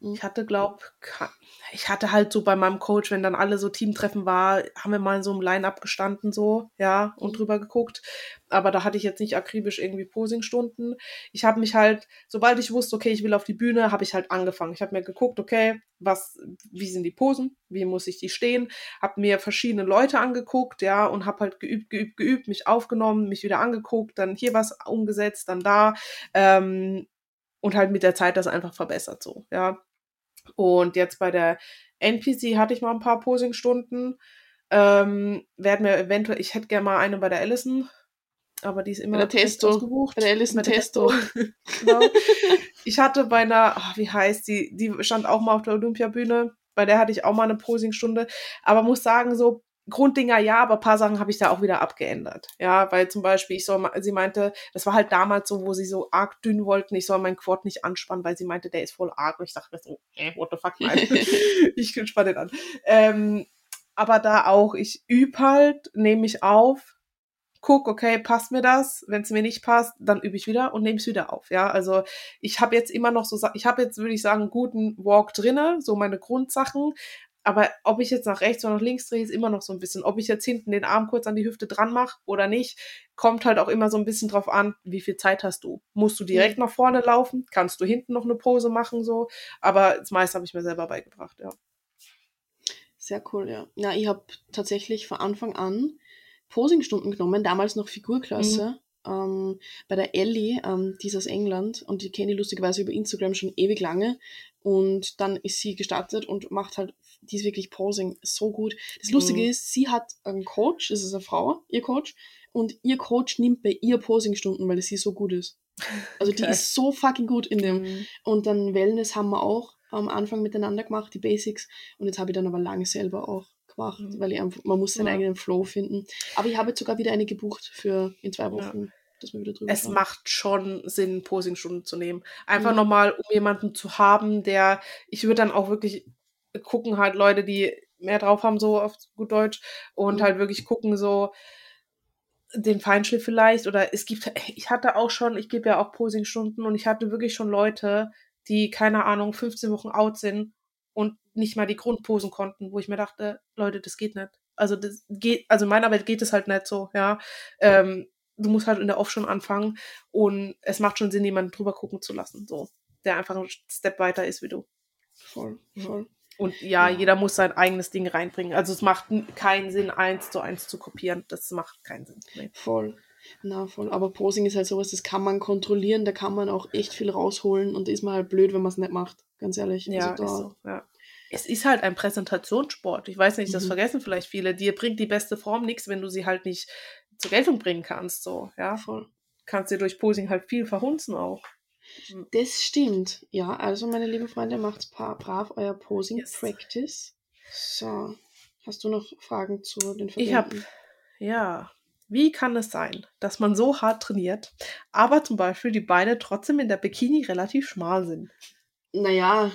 Mhm. Ich hatte, glaub, ka- ich hatte halt so bei meinem Coach, wenn dann alle so Teamtreffen war, haben wir mal in so einem Line-Up gestanden, so, ja, und Mhm. drüber geguckt. Aber da hatte ich jetzt nicht akribisch irgendwie Posingstunden. Ich habe mich halt, sobald ich wusste, okay, ich will auf die Bühne, habe ich halt angefangen. Ich habe mir geguckt, okay, was, wie sind die Posen, wie muss ich die stehen, habe mir verschiedene Leute angeguckt, ja, und habe halt geübt, geübt, geübt, mich aufgenommen, mich wieder angeguckt, dann hier was umgesetzt, dann da. Ähm, und halt mit der Zeit das einfach verbessert so, ja. Und jetzt bei der NPC hatte ich mal ein paar Posingstunden. Ähm, werden wir eventuell, ich hätte gerne mal eine bei der Allison, aber die ist immer der fest Testo. ausgebucht. Bei der Alison Bei der Testo. genau. Ich hatte bei einer, ah, wie heißt die, die stand auch mal auf der Olympiabühne. Bei der hatte ich auch mal eine Posingstunde. Aber muss sagen, so Grunddinger ja, aber ein paar Sachen habe ich da auch wieder abgeändert. Ja, weil zum Beispiel, ich soll, sie meinte, das war halt damals so, wo sie so arg dünn wollten, ich soll meinen Quad nicht anspannen, weil sie meinte, der ist voll arg. Und ich dachte mir so, äh, what the fuck, nein. ich spanne den an. Ähm, aber da auch, ich übe halt, nehme ich auf, guck, okay, passt mir das? Wenn es mir nicht passt, dann übe ich wieder und nehme es wieder auf. Ja, also ich habe jetzt immer noch so, ich habe jetzt, würde ich sagen, einen guten Walk drinne, so meine Grundsachen, aber ob ich jetzt nach rechts oder nach links drehe, ist immer noch so ein bisschen. Ob ich jetzt hinten den Arm kurz an die Hüfte dran mache oder nicht, kommt halt auch immer so ein bisschen drauf an, wie viel Zeit hast du. Musst du direkt mhm. nach vorne laufen? Kannst du hinten noch eine Pose machen, so? Aber das meiste habe ich mir selber beigebracht, ja. Sehr cool, ja. Ja, ich habe tatsächlich von Anfang an Posingstunden genommen, damals noch Figurklasse. Mhm ähm, bei der Ellie, ähm, die ist aus England und die kenne ich lustigerweise über Instagram schon ewig lange. Und dann ist sie gestartet und macht halt, die ist wirklich Posing so gut. Das Lustige mhm. ist, sie hat einen Coach, das ist eine Frau, ihr Coach, und ihr Coach nimmt bei ihr Posingstunden, weil sie so gut ist. Also okay. die ist so fucking gut in dem. Mhm. Und dann Wellness haben wir auch am Anfang miteinander gemacht, die Basics. Und jetzt habe ich dann aber lange selber auch gemacht, mhm. weil ich einfach, man muss seinen ja. eigenen Flow finden. Aber ich habe jetzt sogar wieder eine gebucht für in zwei Wochen. Ja. Dass wir wieder drüber es schauen. macht schon Sinn, Posingstunden zu nehmen. Einfach mhm. nochmal, um jemanden zu haben, der, ich würde dann auch wirklich gucken, halt Leute, die mehr drauf haben, so auf gut Deutsch, und mhm. halt wirklich gucken, so, den Feinschliff vielleicht oder es gibt, ich hatte auch schon, ich gebe ja auch Posingstunden und ich hatte wirklich schon Leute, die, keine Ahnung, 15 Wochen out sind und nicht mal die Grundposen konnten, wo ich mir dachte, Leute, das geht nicht. Also das geht, also in meiner Welt geht es halt nicht so, ja. Ähm, du musst halt in der Off schon anfangen und es macht schon Sinn, jemanden drüber gucken zu lassen, so, der einfach einen Step weiter ist wie du. Voll, voll. Und ja, ja, jeder muss sein eigenes Ding reinbringen. Also es macht keinen Sinn, eins zu eins zu kopieren. Das macht keinen Sinn. Nee. Voll. Na, voll. Aber Posing ist halt sowas, das kann man kontrollieren, da kann man auch echt viel rausholen und da ist man halt blöd, wenn man es nicht macht. Ganz ehrlich. Ja, also ist so, ja es ist halt ein Präsentationssport. Ich weiß nicht, das mhm. vergessen vielleicht viele. Dir bringt die beste Form nichts, wenn du sie halt nicht zur Geltung bringen kannst. So, ja. Voll. Kannst dir durch Posing halt viel verhunzen auch. Mhm. Das stimmt. Ja, also meine lieben Freunde, macht brav euer Posing yes. Practice. So. Hast du noch Fragen zu den Verbänden? Ich habe, ja. Wie kann es sein, dass man so hart trainiert, aber zum Beispiel die Beine trotzdem in der Bikini relativ schmal sind? Naja,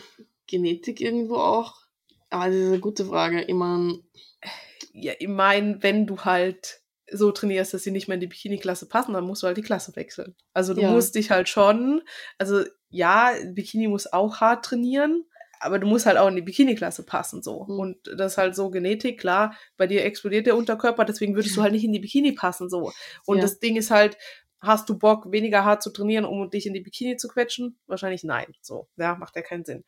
Genetik irgendwo auch? Aber das ist eine gute Frage. Ich meine. Ja, ich meine, wenn du halt so trainierst, dass sie nicht mehr in die Bikini-Klasse passen, dann musst du halt die Klasse wechseln. Also du ja. musst dich halt schon, also ja, Bikini muss auch hart trainieren, aber du musst halt auch in die Bikini-Klasse passen, so. Mhm. Und das ist halt so Genetik, klar, bei dir explodiert der Unterkörper, deswegen würdest du halt nicht in die Bikini passen, so. Und ja. das Ding ist halt, hast du Bock, weniger hart zu trainieren, um dich in die Bikini zu quetschen? Wahrscheinlich nein. So, ja, macht ja keinen Sinn.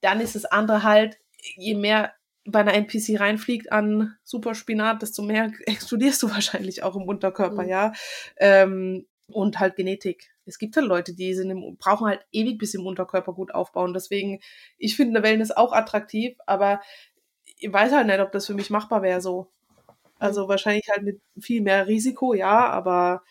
Dann ist das andere halt, je mehr bei einer NPC reinfliegt an Superspinat, desto mehr explodierst du wahrscheinlich auch im Unterkörper, mhm. ja. Ähm, und halt Genetik. Es gibt halt Leute, die sind im, brauchen halt ewig, bis sie im Unterkörper gut aufbauen. Deswegen, ich finde eine Wellness auch attraktiv, aber ich weiß halt nicht, ob das für mich machbar wäre so. Also mhm. wahrscheinlich halt mit viel mehr Risiko, ja, aber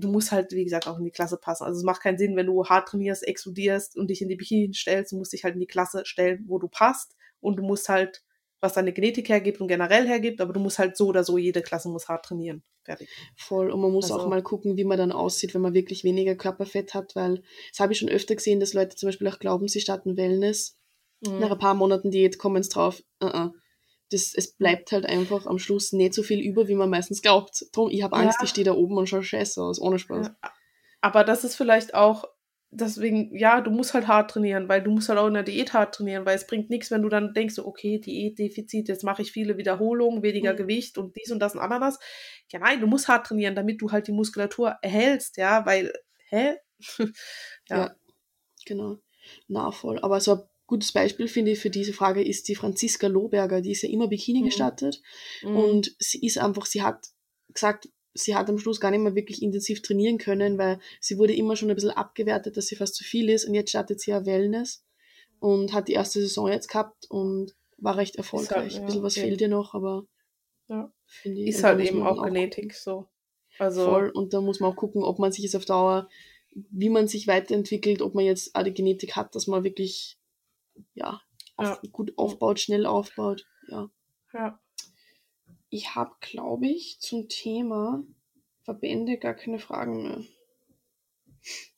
du musst halt, wie gesagt, auch in die Klasse passen. Also es macht keinen Sinn, wenn du hart trainierst, explodierst und dich in die Bikini stellst, du musst dich halt in die Klasse stellen, wo du passt und du musst halt, was deine Genetik hergibt und generell hergibt, aber du musst halt so oder so, jede Klasse muss hart trainieren. Fertig. Voll. Und man muss also, auch mal gucken, wie man dann aussieht, wenn man wirklich weniger Körperfett hat, weil das habe ich schon öfter gesehen, dass Leute zum Beispiel auch glauben, sie starten Wellness. Mhm. Nach ein paar Monaten Diät kommen es drauf. Uh -uh das, es bleibt halt einfach am Schluss nicht so viel über, wie man meistens glaubt. Drum, ich habe Angst, ja. ich stehe da oben und schaue scheiße aus, ohne Spaß. Ja. Aber das ist vielleicht auch, deswegen, ja, du musst halt hart trainieren, weil du musst halt auch in der Diät hart trainieren, weil es bringt nichts, wenn du dann denkst, okay, Diätdefizit, jetzt mache ich viele Wiederholungen, weniger mhm. Gewicht und dies und das und Ananas. Ja, nein, du musst hart trainieren, damit du halt die Muskulatur erhältst, ja, weil, hä? ja. ja. Genau. Na, voll. Aber so gutes Beispiel, finde ich, für diese Frage ist die Franziska Lohberger, die ist ja immer Bikini mhm. gestattet mhm. und sie ist einfach, sie hat gesagt, sie hat am Schluss gar nicht mehr wirklich intensiv trainieren können, weil sie wurde immer schon ein bisschen abgewertet, dass sie fast zu viel ist und jetzt startet sie ja Wellness und hat die erste Saison jetzt gehabt und war recht erfolgreich. Halt, ja, ein bisschen was okay. fehlt ihr noch, aber ja. finde ich. Ist halt eben auch Genetik so. Also voll und da muss man auch gucken, ob man sich jetzt auf Dauer, wie man sich weiterentwickelt, ob man jetzt alle Genetik hat, dass man wirklich ja, auf, ja. gut aufbaut, schnell aufbaut. Ja. Ja. ich habe, glaube ich, zum Thema Verbände gar keine Fragen mehr.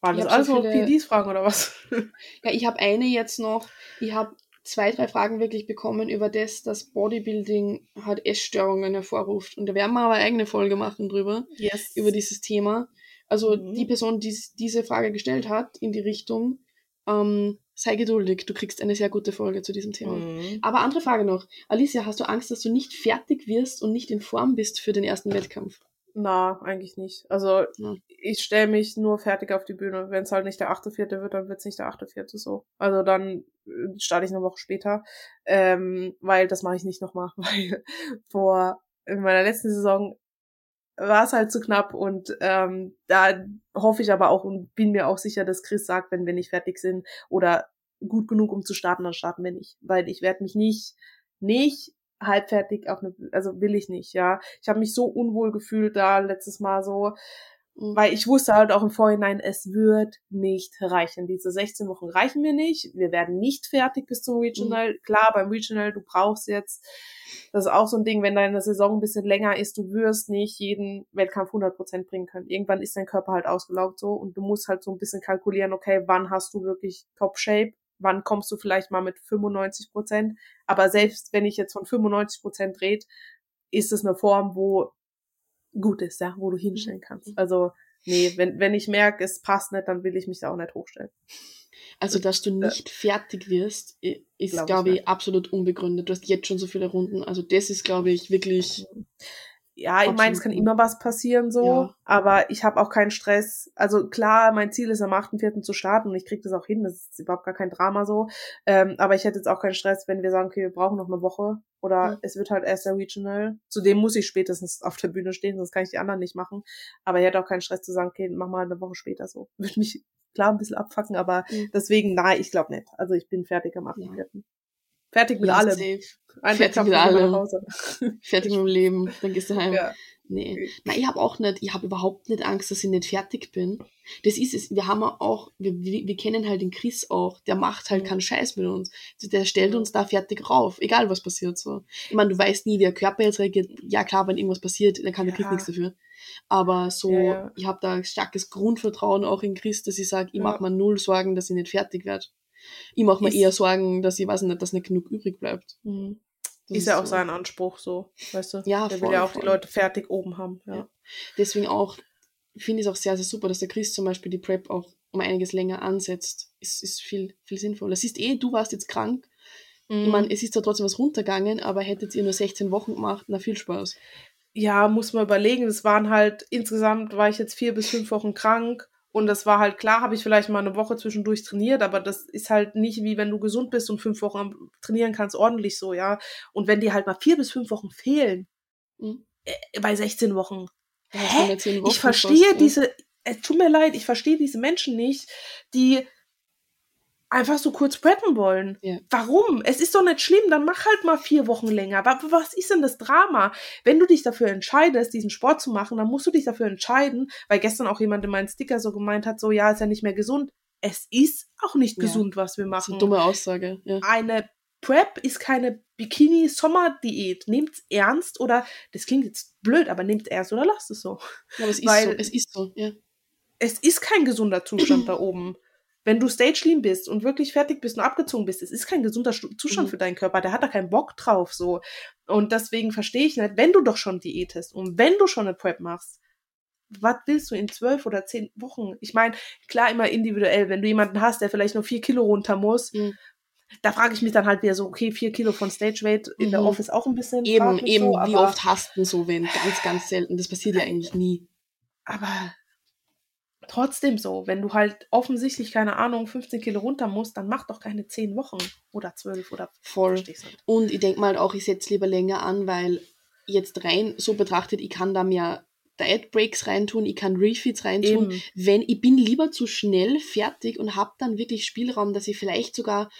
Waren das alles so viele... PDs-Fragen oder was? ja, ich habe eine jetzt noch. Ich habe zwei, drei Fragen wirklich bekommen über das, dass Bodybuilding halt Essstörungen hervorruft. Und da werden wir aber eine eigene Folge machen drüber, yes. über dieses Thema. Also mhm. die Person, die diese Frage gestellt hat, in die Richtung, ähm, sei geduldig, du kriegst eine sehr gute Folge zu diesem Thema. Mhm. Aber andere Frage noch. Alicia, hast du Angst, dass du nicht fertig wirst und nicht in Form bist für den ersten Wettkampf? Na, eigentlich nicht. Also ja. ich stelle mich nur fertig auf die Bühne. Wenn es halt nicht der 8.4. wird, dann wird es nicht der 8.4. so. Also dann äh, starte ich eine Woche später. Ähm, weil das mache ich nicht nochmal. Weil vor in meiner letzten Saison war es halt zu knapp und ähm, da hoffe ich aber auch und bin mir auch sicher, dass Chris sagt, wenn wir nicht fertig sind oder gut genug, um zu starten, dann starten wir nicht. Weil ich werde mich nicht, nicht halbfertig auf eine, also will ich nicht, ja. Ich habe mich so unwohl gefühlt da letztes Mal so. Weil ich wusste halt auch im Vorhinein, es wird nicht reichen. Diese 16 Wochen reichen mir nicht. Wir werden nicht fertig bis zum Regional. Mhm. Klar, beim Regional, du brauchst jetzt, das ist auch so ein Ding, wenn deine Saison ein bisschen länger ist, du wirst nicht jeden Wettkampf 100% bringen können. Irgendwann ist dein Körper halt ausgelaugt so und du musst halt so ein bisschen kalkulieren, okay, wann hast du wirklich Top Shape wann kommst du vielleicht mal mit 95 Prozent. Aber selbst wenn ich jetzt von 95 Prozent rede, ist es eine Form, wo gut ist, ja, wo du hinstellen kannst. Mhm. Also, nee, wenn, wenn ich merke, es passt nicht, dann will ich mich da auch nicht hochstellen. Also, dass du nicht äh, fertig wirst, ist, glaube glaub ich, ich absolut unbegründet. Du hast jetzt schon so viele Runden. Also, das ist, glaube ich, wirklich. Ja, ich meine, es kann immer was passieren so, ja. aber ich habe auch keinen Stress. Also klar, mein Ziel ist am 8.4. zu starten und ich kriege das auch hin, das ist überhaupt gar kein Drama so. Ähm, aber ich hätte jetzt auch keinen Stress, wenn wir sagen, okay, wir brauchen noch eine Woche oder mhm. es wird halt erst der Regional. Zudem muss ich spätestens auf der Bühne stehen, sonst kann ich die anderen nicht machen. Aber ich hätte auch keinen Stress zu sagen, okay, mach mal eine Woche später so. Würde mich klar ein bisschen abfacken, aber mhm. deswegen, nein, ich glaube nicht. Also ich bin fertig am 8.4. Ja. Fertig mit ja, allem. Safe. Ein Fertig mit allem. Fertig mit dem Leben. Dann gehst du heim. Ja. Nee. Nein, ich habe auch nicht, ich habe überhaupt nicht Angst, dass ich nicht fertig bin. Das ist es. Wir haben auch, wir, wir, wir kennen halt den Chris auch, der macht halt mhm. keinen Scheiß mit uns. Der stellt uns da fertig rauf, egal was passiert so. Ich meine, du weißt nie, wie der Körper jetzt reagiert. Ja klar, wenn irgendwas passiert, dann kann der ja. Chris nichts dafür. Aber so, ja, ja. ich habe da starkes Grundvertrauen auch in Chris, dass ich sage, ich ja. mache mir null Sorgen, dass ich nicht fertig werde. Ich mache mir eher Sorgen, dass ich weiß nicht, dass nicht genug übrig bleibt. Mhm. Ist ja auch so. sein Anspruch so, weißt du? Ja, Der voll, will ja auch voll. die Leute fertig oben haben. Ja. ja. Deswegen auch, finde ich es auch sehr, sehr super, dass der Chris zum Beispiel die Prep auch um einiges länger ansetzt. Ist, ist viel, viel sinnvoller. Siehst eh, du warst jetzt krank. Mhm. Ich meine, es ist da trotzdem was runtergegangen, aber hättet ihr nur 16 Wochen gemacht, na viel Spaß. Ja, muss man überlegen. Es waren halt, insgesamt war ich jetzt vier bis fünf Wochen krank und das war halt klar, habe ich vielleicht mal eine Woche zwischendurch trainiert, aber das ist halt nicht wie wenn du gesund bist und fünf Wochen trainieren kannst, ordentlich so, ja. Und wenn dir halt mal vier bis fünf Wochen fehlen, mhm. äh, bei 16 Wochen, hä? Wochen ich verstehe fast, diese, es tut mir leid, ich verstehe diese Menschen nicht, die einfach so kurz preppen wollen. Ja. Warum? Es ist doch nicht schlimm, dann mach halt mal vier Wochen länger. Aber was ist denn das Drama? Wenn du dich dafür entscheidest, diesen Sport zu machen, dann musst du dich dafür entscheiden, weil gestern auch jemand in meinen Sticker so gemeint hat, so, ja, ist ja nicht mehr gesund. Es ist auch nicht ja. gesund, was wir machen. Das ist eine dumme Aussage. Ja. Eine Prep ist keine Bikini-Sommer-Diät. Nehmt's ernst oder, das klingt jetzt blöd, aber nehmt's ernst oder lasst es so. Ja, aber es ist so. Es ist so, ja. Es ist kein gesunder Zustand da oben wenn du stage lean bist und wirklich fertig bist und abgezogen bist, es ist kein gesunder Zustand mhm. für deinen Körper, der hat da keinen Bock drauf, so. Und deswegen verstehe ich nicht, wenn du doch schon diätest und wenn du schon eine Prep machst, was willst du in zwölf oder zehn Wochen? Ich meine, klar immer individuell, wenn du jemanden hast, der vielleicht nur vier Kilo runter muss, mhm. da frage ich mich dann halt wieder so, okay, vier Kilo von Stage Weight in mhm. der Office auch ein bisschen. Eben, eben, so, wie oft hast du so wen? Ganz, ganz selten. Das passiert ja eigentlich nie. Aber trotzdem so, wenn du halt offensichtlich, keine Ahnung, 15 Kilo runter musst, dann mach doch keine 10 Wochen oder 12 oder voll. Und ich denke mal auch, ich setze lieber länger an, weil jetzt rein so betrachtet, ich kann da mehr Diet Breaks reintun, ich kann Refeeds reintun. Eben. Wenn ich bin lieber zu schnell fertig und habe dann wirklich Spielraum, dass ich vielleicht sogar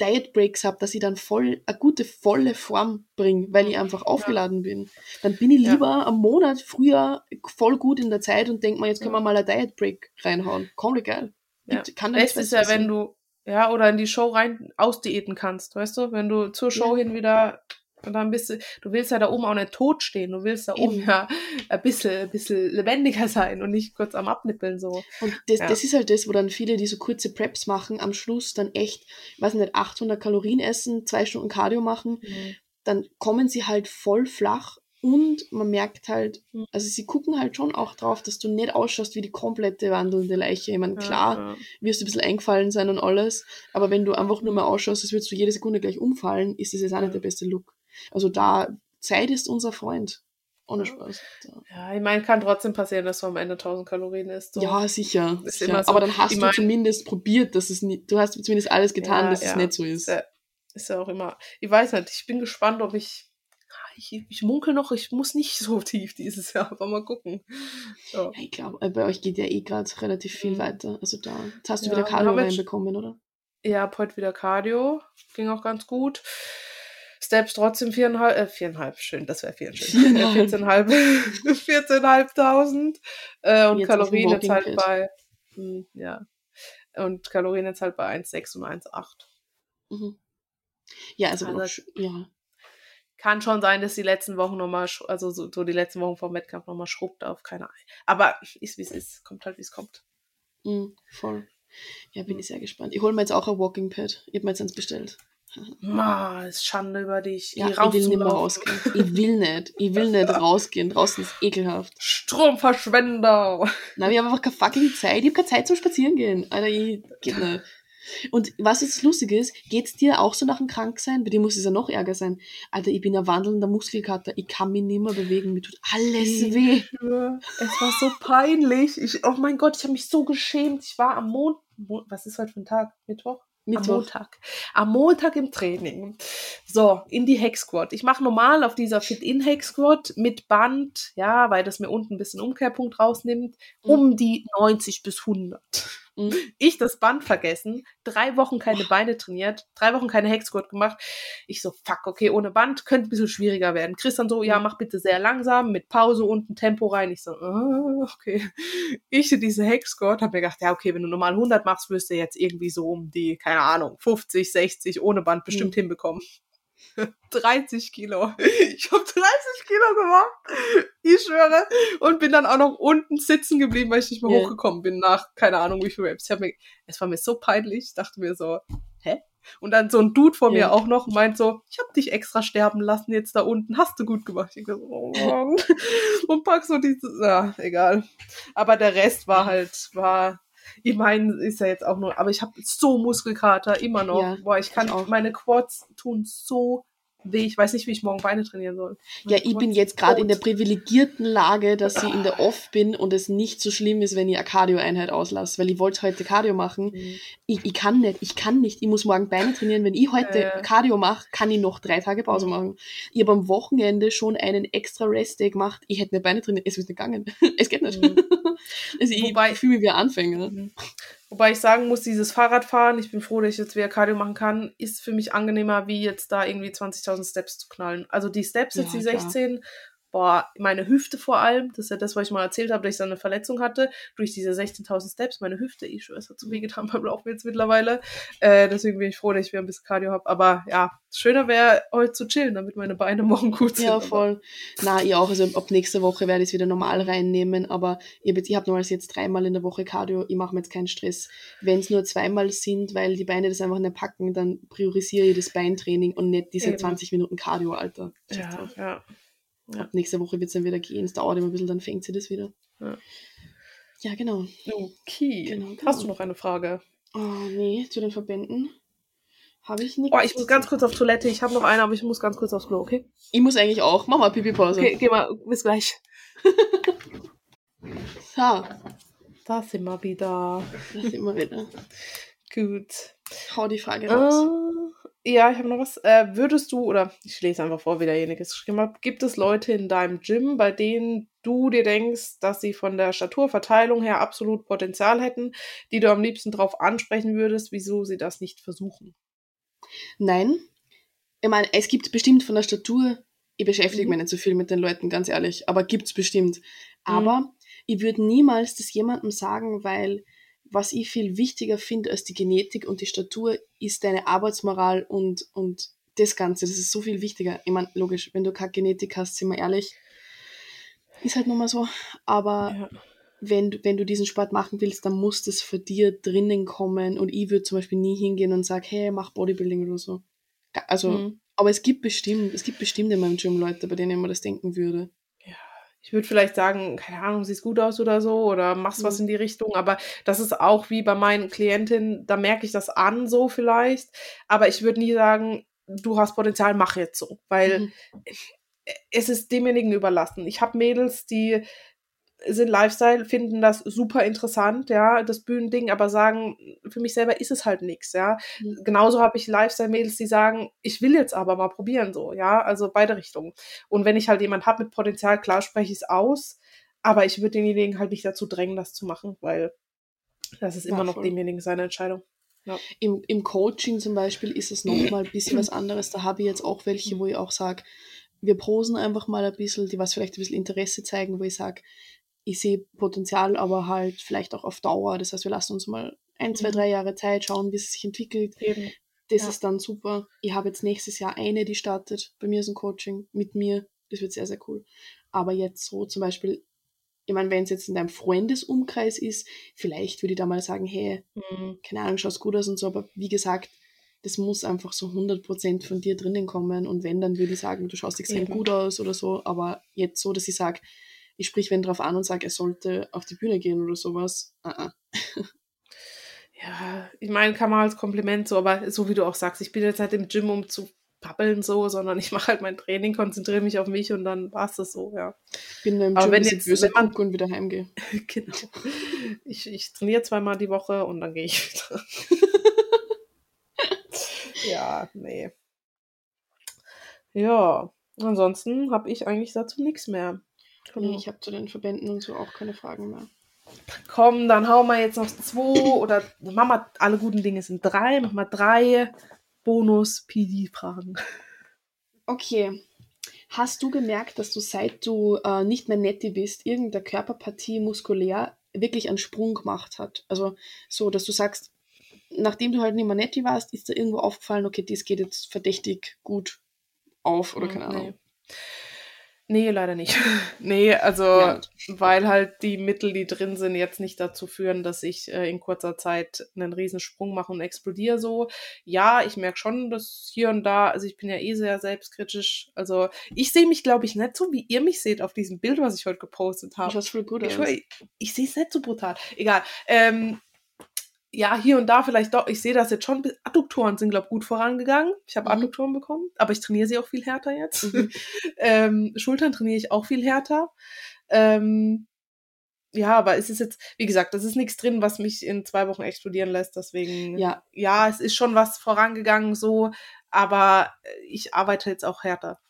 Diet Breaks habe, dass ich dann voll eine gute volle Form bringe, weil ich einfach aufgeladen ja. bin. Dann bin ich lieber ja. am Monat früher voll gut in der Zeit und denke mal, jetzt können wir mal eine Diet Break reinhauen. Komplett geil. Ja. Kann Best ist ja, wenn du ja oder in die Show rein ausdiäten kannst, weißt du, wenn du zur Show hin wieder Und dann bist du, du willst ja da oben auch nicht tot stehen. Du willst da oben Eben. ja ein bisschen, ein bisschen lebendiger sein und nicht kurz am Abnippeln so. Und das, Ja. das ist halt das, wo dann viele, die so kurze Preps machen, am Schluss dann echt, ich weiß nicht, 800 Kalorien essen, zwei Stunden Cardio machen, dann kommen sie halt voll flach und man merkt halt, Mhm. also sie gucken halt schon auch drauf, dass du nicht ausschaust wie die komplette wandelnde Leiche. Ich meine, Ja, klar, ja. wirst du ein bisschen eingefallen sein und alles, aber wenn du einfach nur mal ausschaust, als würdest du jede Sekunde gleich umfallen, ist das jetzt auch nicht Ja. der beste Look. Also da, Zeit ist unser Freund. Ohne Ja. Spaß. Ja. Ja, ich meine, kann trotzdem passieren, dass du am Ende 1000 Kalorien isst. So. Ja, sicher. Sicher. so. Aber dann hast Ich du mein- zumindest probiert, dass es nicht, du hast zumindest alles getan, Ja, dass ja. es nicht so ist. Ist ja, ja auch immer. Ich weiß nicht, ich bin gespannt, ob ich. Ich, ich munkel noch, ich muss nicht so tief dieses Jahr, aber mal gucken. Ja. Ja, ich glaube, bei euch geht ja eh gerade relativ viel Mhm. weiter. Also da, jetzt hast du Ja, wieder Cardio reinbekommen, oder? Habe heute wieder Cardio, ging auch ganz gut. Steps trotzdem viereinhalb, äh, viereinhalb, schön, das wäre vier, schön. Äh, Viereinhalb. 14,5, 14.500 äh, und Jetzt Kalorien jetzt halt bei, hm, ja, und Kalorien jetzt halt bei 1,6 und 1,8. Mhm. Ja, also, Also- ja. Kann schon sein, dass die letzten Wochen nochmal, also so, so die letzten Wochen vom Wettkampf nochmal schrubbt auf, keine Ahnung. Aber ist wie es ist, kommt halt wie es kommt. Mhm, voll. Ja, bin Mhm. ich sehr gespannt. Ich hole mir jetzt auch ein Walking Pad. Ich habe mir jetzt eins bestellt. Ma, ist Schande über dich. Ja, ich will nicht mehr rausgehen. Ich will nicht. Ich will nicht rausgehen. Draußen ist ekelhaft. Stromverschwender. Nein, ich habe einfach keine fucking Zeit. Ich habe keine Zeit zum Spazierengehen. Alter, ich geht nicht. Und was jetzt lustig ist, geht's dir auch so nach dem Kranksein? Bei dir muss es ja noch ärger sein. Alter, ich bin ein wandelnder Muskelkater. Ich kann mich nicht mehr bewegen. Mir tut alles Ich weh. schwör, Es war so peinlich. Ich, oh mein Gott, ich habe mich so geschämt. Ich war am Mond, Mo was ist heute für ein Tag? Mittwoch? Am Mittwoch. Montag. Am Montag im Training. So, in die Hex Squat. Ich mache normal auf dieser Fit-In Hex Squat mit Band, ja, weil das mir unten ein bisschen Umkehrpunkt rausnimmt, Mhm. um die 90 bis 100. Mhm. Ich das Band vergessen, drei Wochen keine Beine trainiert, drei Wochen keine Hex Squat gemacht. Ich so, fuck, okay, ohne Band könnte ein bisschen schwieriger werden. Chris dann so, ja, Mhm. mach bitte sehr langsam, mit Pause unten Tempo rein. Ich so, ah, okay. Ich diese Hex Squat hab mir gedacht, ja, okay, wenn du normal 100 machst, wirst du jetzt irgendwie so um die, keine Ahnung, 50, 60 ohne Band bestimmt hinbekommen. 30 Kilo. Ich habe 30 Kilo gemacht. Ich schwöre. Und bin dann auch noch unten sitzen geblieben, weil ich nicht mehr Ja. hochgekommen bin nach, keine Ahnung, wie viel Raps. Ich hab mir, es war mir so peinlich. Ich dachte mir so, hä? Und dann so ein Dude vor Ja. mir auch noch meint so, ich hab dich extra sterben lassen jetzt da unten. Hast du gut gemacht. Ich so, oh Mann. Und pack so dieses, ja, egal. Aber der Rest war halt, war, ich meine, ist ja jetzt auch nur, aber ich habe so Muskelkater immer noch. Ja, Boah, ich kann, ich auch. meine Quads tun so weh. Ich weiß nicht, wie ich morgen Beine trainieren soll. Ja, ich bin jetzt gerade in der privilegierten Lage, dass ich in der Off bin und es nicht so schlimm ist, wenn ich eine Cardio-Einheit auslasse, weil ich wollte heute Cardio machen. Mhm. Ich, ich kann nicht, ich kann nicht. Ich muss morgen Beine trainieren. Wenn ich heute Äh. Cardio mache, kann ich noch drei Tage Pause Mhm. machen. Ich habe am Wochenende schon einen extra Rest-Day gemacht. Ich hätte nicht Beine trainiert. Es ist nicht gegangen. es geht nicht. Mhm. also ich, Wobei- ich fühle mich wie ein Anfänger. Wobei ich sagen muss, dieses Fahrradfahren, ich bin froh, dass ich jetzt wieder Cardio machen kann, ist für mich angenehmer, wie jetzt da irgendwie 20.000 Steps zu knallen. Also die Steps, jetzt Ja, die klar. 16, boah, meine Hüfte vor allem, das ist ja das, was ich mal erzählt habe, dass ich da eine Verletzung hatte, durch diese 16.000 Steps, meine Hüfte, ich schwöre, es hat so weh getan beim Laufen jetzt mittlerweile. Äh, deswegen bin ich froh, dass ich wieder ein bisschen Cardio habe. Aber ja, schöner wäre, heute zu chillen, damit meine Beine morgen gut sind. Ja, voll. Na, ich auch. Also ab nächste Woche werde ich es wieder normal reinnehmen, aber ich habe hab nur als jetzt dreimal in der Woche Cardio. Ich mache mir jetzt keinen Stress. Wenn es nur zweimal sind, weil die Beine das einfach nicht packen, dann priorisiere ich das Beintraining und nicht diese Eben. 20 Minuten Cardio, Alter. Ja, ja. Ja. Ab nächste Woche wird es dann wieder gehen. Es dauert immer ein bisschen, dann fängt sie das wieder. Ja. Ja, genau. Okay. Genau, genau. Hast du noch eine Frage? Oh, nee, zu den Verbänden habe ich nichts. Boah, ich muss ganz kurz auf Toilette. Ich habe noch eine, aber ich muss ganz kurz aufs Klo, okay? Ich muss eigentlich auch. Mach mal Pipi-Pause. Okay, geh mal, bis gleich. So, Da sind wir wieder. da sind wir wieder. Gut. Hau die Frage raus. Äh, ja, ich habe noch was. Äh, würdest du, oder ich lese einfach vor, wie derjenige es geschrieben hat, gibt es Leute in deinem Gym, bei denen du dir denkst, dass sie von der Staturverteilung her absolut Potenzial hätten, die du am liebsten drauf ansprechen würdest, wieso sie das nicht versuchen? Nein. Ich meine, es gibt bestimmt von der Statur, ich beschäftige Mhm. mich nicht so viel mit den Leuten, ganz ehrlich, aber gibt's bestimmt. Aber ich würde niemals das jemandem sagen, weil was ich viel wichtiger finde als die Genetik und die Statur, ist deine Arbeitsmoral und, und das Ganze, das ist so viel wichtiger. Ich meine, logisch, wenn du keine Genetik hast, sind wir ehrlich, ist halt nun mal so. Aber ja. wenn, du, wenn du diesen Sport machen willst, dann muss das für dir drinnen kommen. Und ich würde zum Beispiel nie hingehen und sagen, hey, mach Bodybuilding oder so. Also, mhm. aber es gibt bestimmt, es gibt bestimmt in meinem Gym Leute, bei denen man das denken würde ich würde vielleicht sagen, keine Ahnung, siehst gut aus oder so oder machst mhm. was in die Richtung, aber das ist auch wie bei meinen Klientinnen, da merke ich das an so vielleicht, aber ich würde nie sagen, du hast Potenzial, mach jetzt so, weil mhm. es ist demjenigen überlassen. Ich habe Mädels, die sind Lifestyle, finden das super interessant, ja, das Bühnending, aber sagen, für mich selber ist es halt nichts, ja. Mhm. Genauso habe ich Lifestyle-Mädels, die sagen, ich will jetzt aber mal probieren, so, ja, also beide Richtungen. Und wenn ich halt jemand habe mit Potenzial, klar spreche ich es aus, aber ich würde denjenigen halt nicht dazu drängen, das zu machen, weil das ist ja, immer noch voll. demjenigen seine Entscheidung. Ja. Im, Im Coaching zum Beispiel ist es nochmal ein bisschen was anderes. Da habe ich jetzt auch welche, wo ich auch sage, wir posen einfach mal ein bisschen, die was vielleicht ein bisschen Interesse zeigen, wo ich sage, ich sehe Potenzial, aber halt vielleicht auch auf Dauer. Das heißt, wir lassen uns mal ein, zwei, mhm. drei Jahre Zeit, schauen, wie es sich entwickelt. Eben. Das ja. ist dann super. Ich habe jetzt nächstes Jahr eine, die startet. Bei mir ist ein Coaching mit mir. Das wird sehr, sehr cool. Aber jetzt so zum Beispiel, ich meine, wenn es jetzt in deinem Freundesumkreis ist, vielleicht würde ich da mal sagen, hey, mhm. keine Ahnung, schaust gut aus und so. Aber wie gesagt, das muss einfach so 100% von dir drinnen kommen. Und wenn, dann würde ich sagen, du schaust extrem Eben. gut aus oder so. Aber jetzt so, dass ich sage, ich sprich wen drauf an und sage, er sollte auf die Bühne gehen oder sowas. Uh -uh. ja, ich meine, kann man als Kompliment so, aber so wie du auch sagst, ich bin jetzt halt im Gym, um zu pappeln so, sondern ich mache halt mein Training, konzentriere mich auf mich und dann war es das so, ja. Bin im aber Gym, wenn jetzt böse wenn man, und wieder heimgehe. genau. Ich, ich trainiere zweimal die Woche und dann gehe ich wieder. ja, nee. Ja, ansonsten habe ich eigentlich dazu nichts mehr. Nee, ich habe zu den Verbänden und so auch keine Fragen mehr. Komm, dann hauen wir jetzt noch zwei oder machen wir alle guten Dinge sind drei, machen wir drei Bonus-PD-Fragen. Okay. Hast du gemerkt, dass du seit du äh, nicht mehr netti bist, irgendeine Körperpartie muskulär wirklich einen Sprung gemacht hat? Also so, dass du sagst, nachdem du halt nicht mehr netti warst, ist dir irgendwo aufgefallen, okay, das geht jetzt verdächtig gut auf oder hm, keine Ahnung. Nee. Nee, leider nicht. nee, also ja. weil halt die Mittel, die drin sind, jetzt nicht dazu führen, dass ich äh, in kurzer Zeit einen Riesensprung mache und explodiere so. Ja, ich merke schon, dass hier und da, also ich bin ja eh sehr selbstkritisch. Also ich sehe mich, glaube ich, nicht so, wie ihr mich seht auf diesem Bild, was ich heute gepostet habe. Ich, ich, ich, sehe es nicht so brutal. Egal. Ähm, ja, hier und da vielleicht doch, ich sehe das jetzt schon, Adduktoren sind, glaube ich, gut vorangegangen. Ich habe mhm. Adduktoren bekommen, aber ich trainiere sie auch viel härter jetzt. Mhm. ähm, Schultern trainiere ich auch viel härter. Ähm, ja, aber es ist jetzt, wie gesagt, das ist nichts drin, was mich in zwei Wochen explodieren lässt. Deswegen, ja, ja es ist schon was vorangegangen so, aber ich arbeite jetzt auch härter.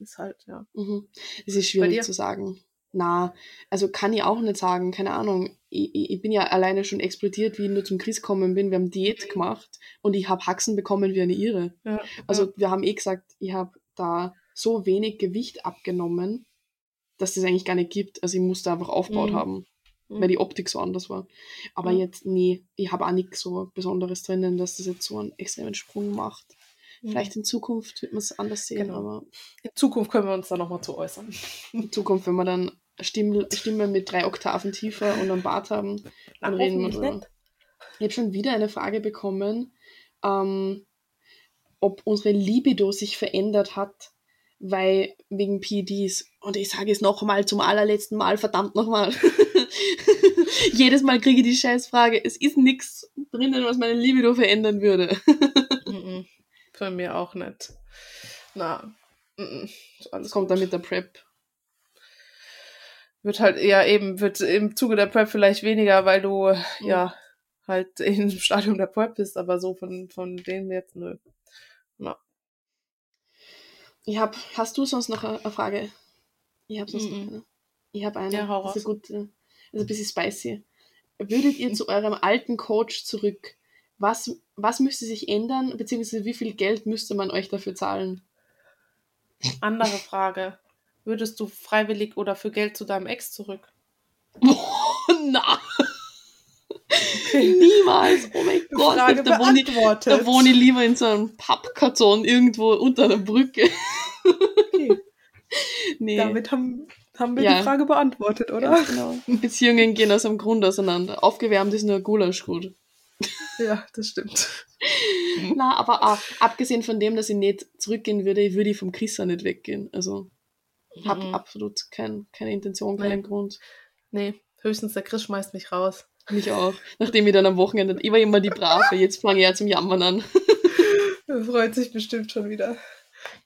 Ist halt, ja. Mhm. Es ist schwierig zu sagen na, also kann ich auch nicht sagen, keine Ahnung. Ich, ich, bin ja alleine schon explodiert, wie ich nur zum Chris gekommen bin. Wir haben Diät gemacht und ich habe Haxen bekommen wie eine Irre. Ja, also ja. wir haben eh gesagt, ich habe da so wenig Gewicht abgenommen, dass das eigentlich gar nicht gibt. Also ich musste einfach aufgebaut mhm. haben, mhm. weil die Optik so anders war. Aber mhm. jetzt, nee, ich habe auch nichts so Besonderes drinnen, dass das jetzt so einen extremen Sprung macht. Mhm. Vielleicht in Zukunft wird man es anders sehen, genau. aber. In Zukunft können wir uns da nochmal zu äußern. In Zukunft, wenn wir dann Stimme, Stimme mit drei Oktaven tiefer und einen Bart haben, dann Ach, reden wir drüber. Ich habe schon wieder eine Frage bekommen, ähm, ob unsere Libido sich verändert hat, weil wegen PEDs. Und ich sage es nochmal zum allerletzten Mal, verdammt nochmal. Jedes Mal kriege ich die Scheißfrage. Es ist nichts drinnen, was meine Libido verändern würde. Bei mir auch nicht. Na, alles kommt dann mit der Prep. Wird halt eher eben, wird im Zuge der Prep vielleicht weniger, weil du mhm. ja halt im Stadium der Prep bist, aber so von, von denen jetzt nö. Na. Ich hab, hast du sonst noch eine Frage? Ich habe sonst mhm. noch eine. Ich habe eine. Ja, hau raus. Ist, gut, ist ein bisschen spicy. Würdet ihr zu eurem alten Coach zurück? was, was müsste sich ändern, beziehungsweise wie viel Geld müsste man euch dafür zahlen? Andere Frage. Würdest du freiwillig oder für Geld zu deinem Ex zurück? Oh, na. Niemals. Oh mein Gott. Frage Da wohne, ich, da wohne ich lieber in so einem Pappkarton irgendwo unter einer Brücke. Okay, Nee. damit haben, haben wir Ja. die Frage beantwortet, oder? Ganz genau. Beziehungen gehen aus dem Grund auseinander. Aufgewärmt ist nur Gulaschgut. Ja, das stimmt. Na, aber auch, abgesehen von dem, dass ich nicht zurückgehen würde, würde ich vom Chris auch nicht weggehen. Also, habe Mhm. absolut kein, keine Intention, keinen Grund. Nee, höchstens der Chris schmeißt mich raus. Mich auch. Nachdem ich dann am Wochenende, ich war immer die Brave, jetzt fange ich ja zum Jammern an. Er freut sich bestimmt schon wieder.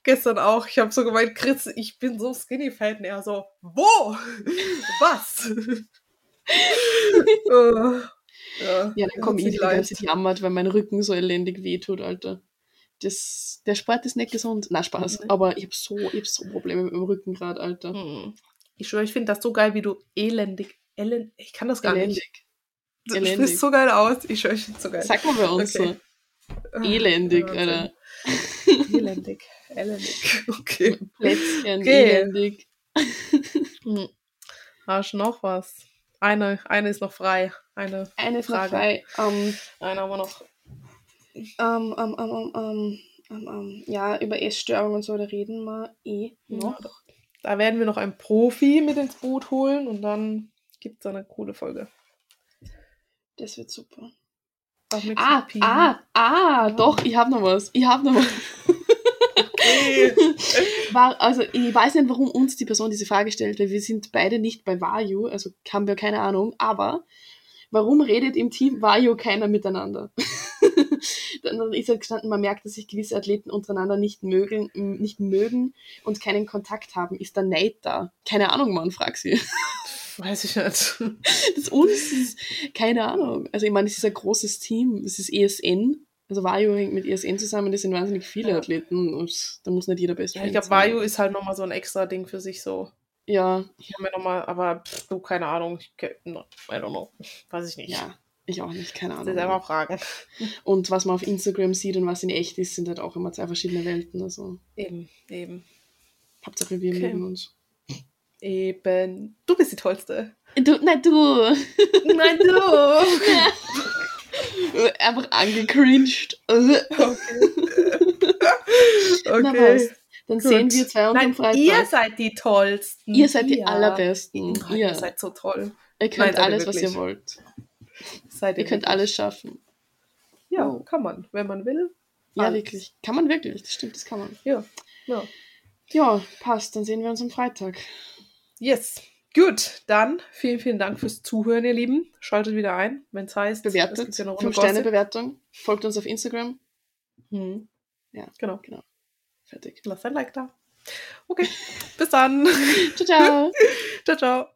Gestern auch. Ich habe so gemeint, Chris, ich bin so skinny fat. Und er so, wo? Was? Äh, ja, Ja, dann komme ich, die ganze Zeit jammert, weil mein Rücken so elendig wehtut, Alter. Das, der Sport ist nicht gesund. Na, Spaß. Nee. Aber ich habe so, ich hab so Probleme mit dem Rücken gerade, Alter. Hm. Ich schwöre, ich finde das so geil, wie du elendig, elend, ich kann das gar nicht. Elendig. Du Elendig. sprichst so geil aus. Ich schwöre, ich finde so geil. Sag mal bei uns Okay. so. Elendig, Wahnsinn. Alter. Elendig. Elendig. Okay. Plätzchen, Okay. elendig. Hm. Hast du noch was? Eine, eine ist noch frei. Eine, Eine Frage. Frage. Ähm, eine haben wir noch. Ähm, ähm, ähm, ähm, ähm, ähm, ähm, ja, über Essstörungen und so, da reden wir eh noch. Ja, Da werden wir noch einen Profi mit ins Boot holen und dann gibt es eine coole Folge. Das wird super. Auch mit Ah, Pi. ah, ah, doch, ich habe noch was. Ich habe noch was. Okay. War, also ich weiß nicht, warum uns die Person diese Frage stellt, weil wir sind beide nicht bei Vayu, also haben wir keine Ahnung, aber warum redet im Team Vayu keiner miteinander? Dann ist halt gestanden, man merkt, dass sich gewisse Athleten untereinander nicht mögen, nicht mögen und keinen Kontakt haben. Ist da Neid da? Keine Ahnung, Mann, frag sie. Weiß ich nicht. Das uns ist, keine Ahnung. Also ich meine, es ist ein großes Team, es ist ESN, also Vayu hängt mit ESN zusammen, das sind wahnsinnig viele Ja. Athleten und da muss nicht jeder Best Ja, ich glaube. Vayu ist halt nochmal so ein extra Ding für sich so. Ja, Ich habe mir nochmal, aber pff, du, keine Ahnung. Ich, no, I don't know. Weiß ich nicht. Ja, ich auch nicht, keine Das ist Ahnung. einfach fragen. Und was man auf Instagram sieht und was in echt ist, sind halt auch immer zwei verschiedene Welten. Also Eben, eben. Hauptsache wir Okay. mögen uns. Eben. Du bist die Tollste. Du, nein, du! Nein, du! Einfach angecringed. Okay. Na okay. was, dann gut. sehen wir zwei uns am Nein, Freitag. ihr seid die Tollsten. Ihr seid die Ihr. allerbesten. Ja, Ihr, seid so toll. ihr könnt Nein, alles, was ihr wirklich. wollt. Seid Ihr könnt wirklich. alles schaffen. Ja, Oh. kann man, wenn man will. Ja, Alles. wirklich. Kann man wirklich. Das stimmt, das kann man. Ja. ja. Ja, passt. Dann sehen wir uns am Freitag. Yes. Gut, dann vielen, vielen Dank fürs Zuhören, ihr Lieben. Schaltet wieder ein, wenn es heißt, es Bewertet. gibt ja noch eine 5-Sterne-Bewertung. Folgt uns auf Instagram. Hm. Ja. Genau. Fertig. Lasst ein Like da. Okay, bis dann. Ciao, ciao. ciao, ciao.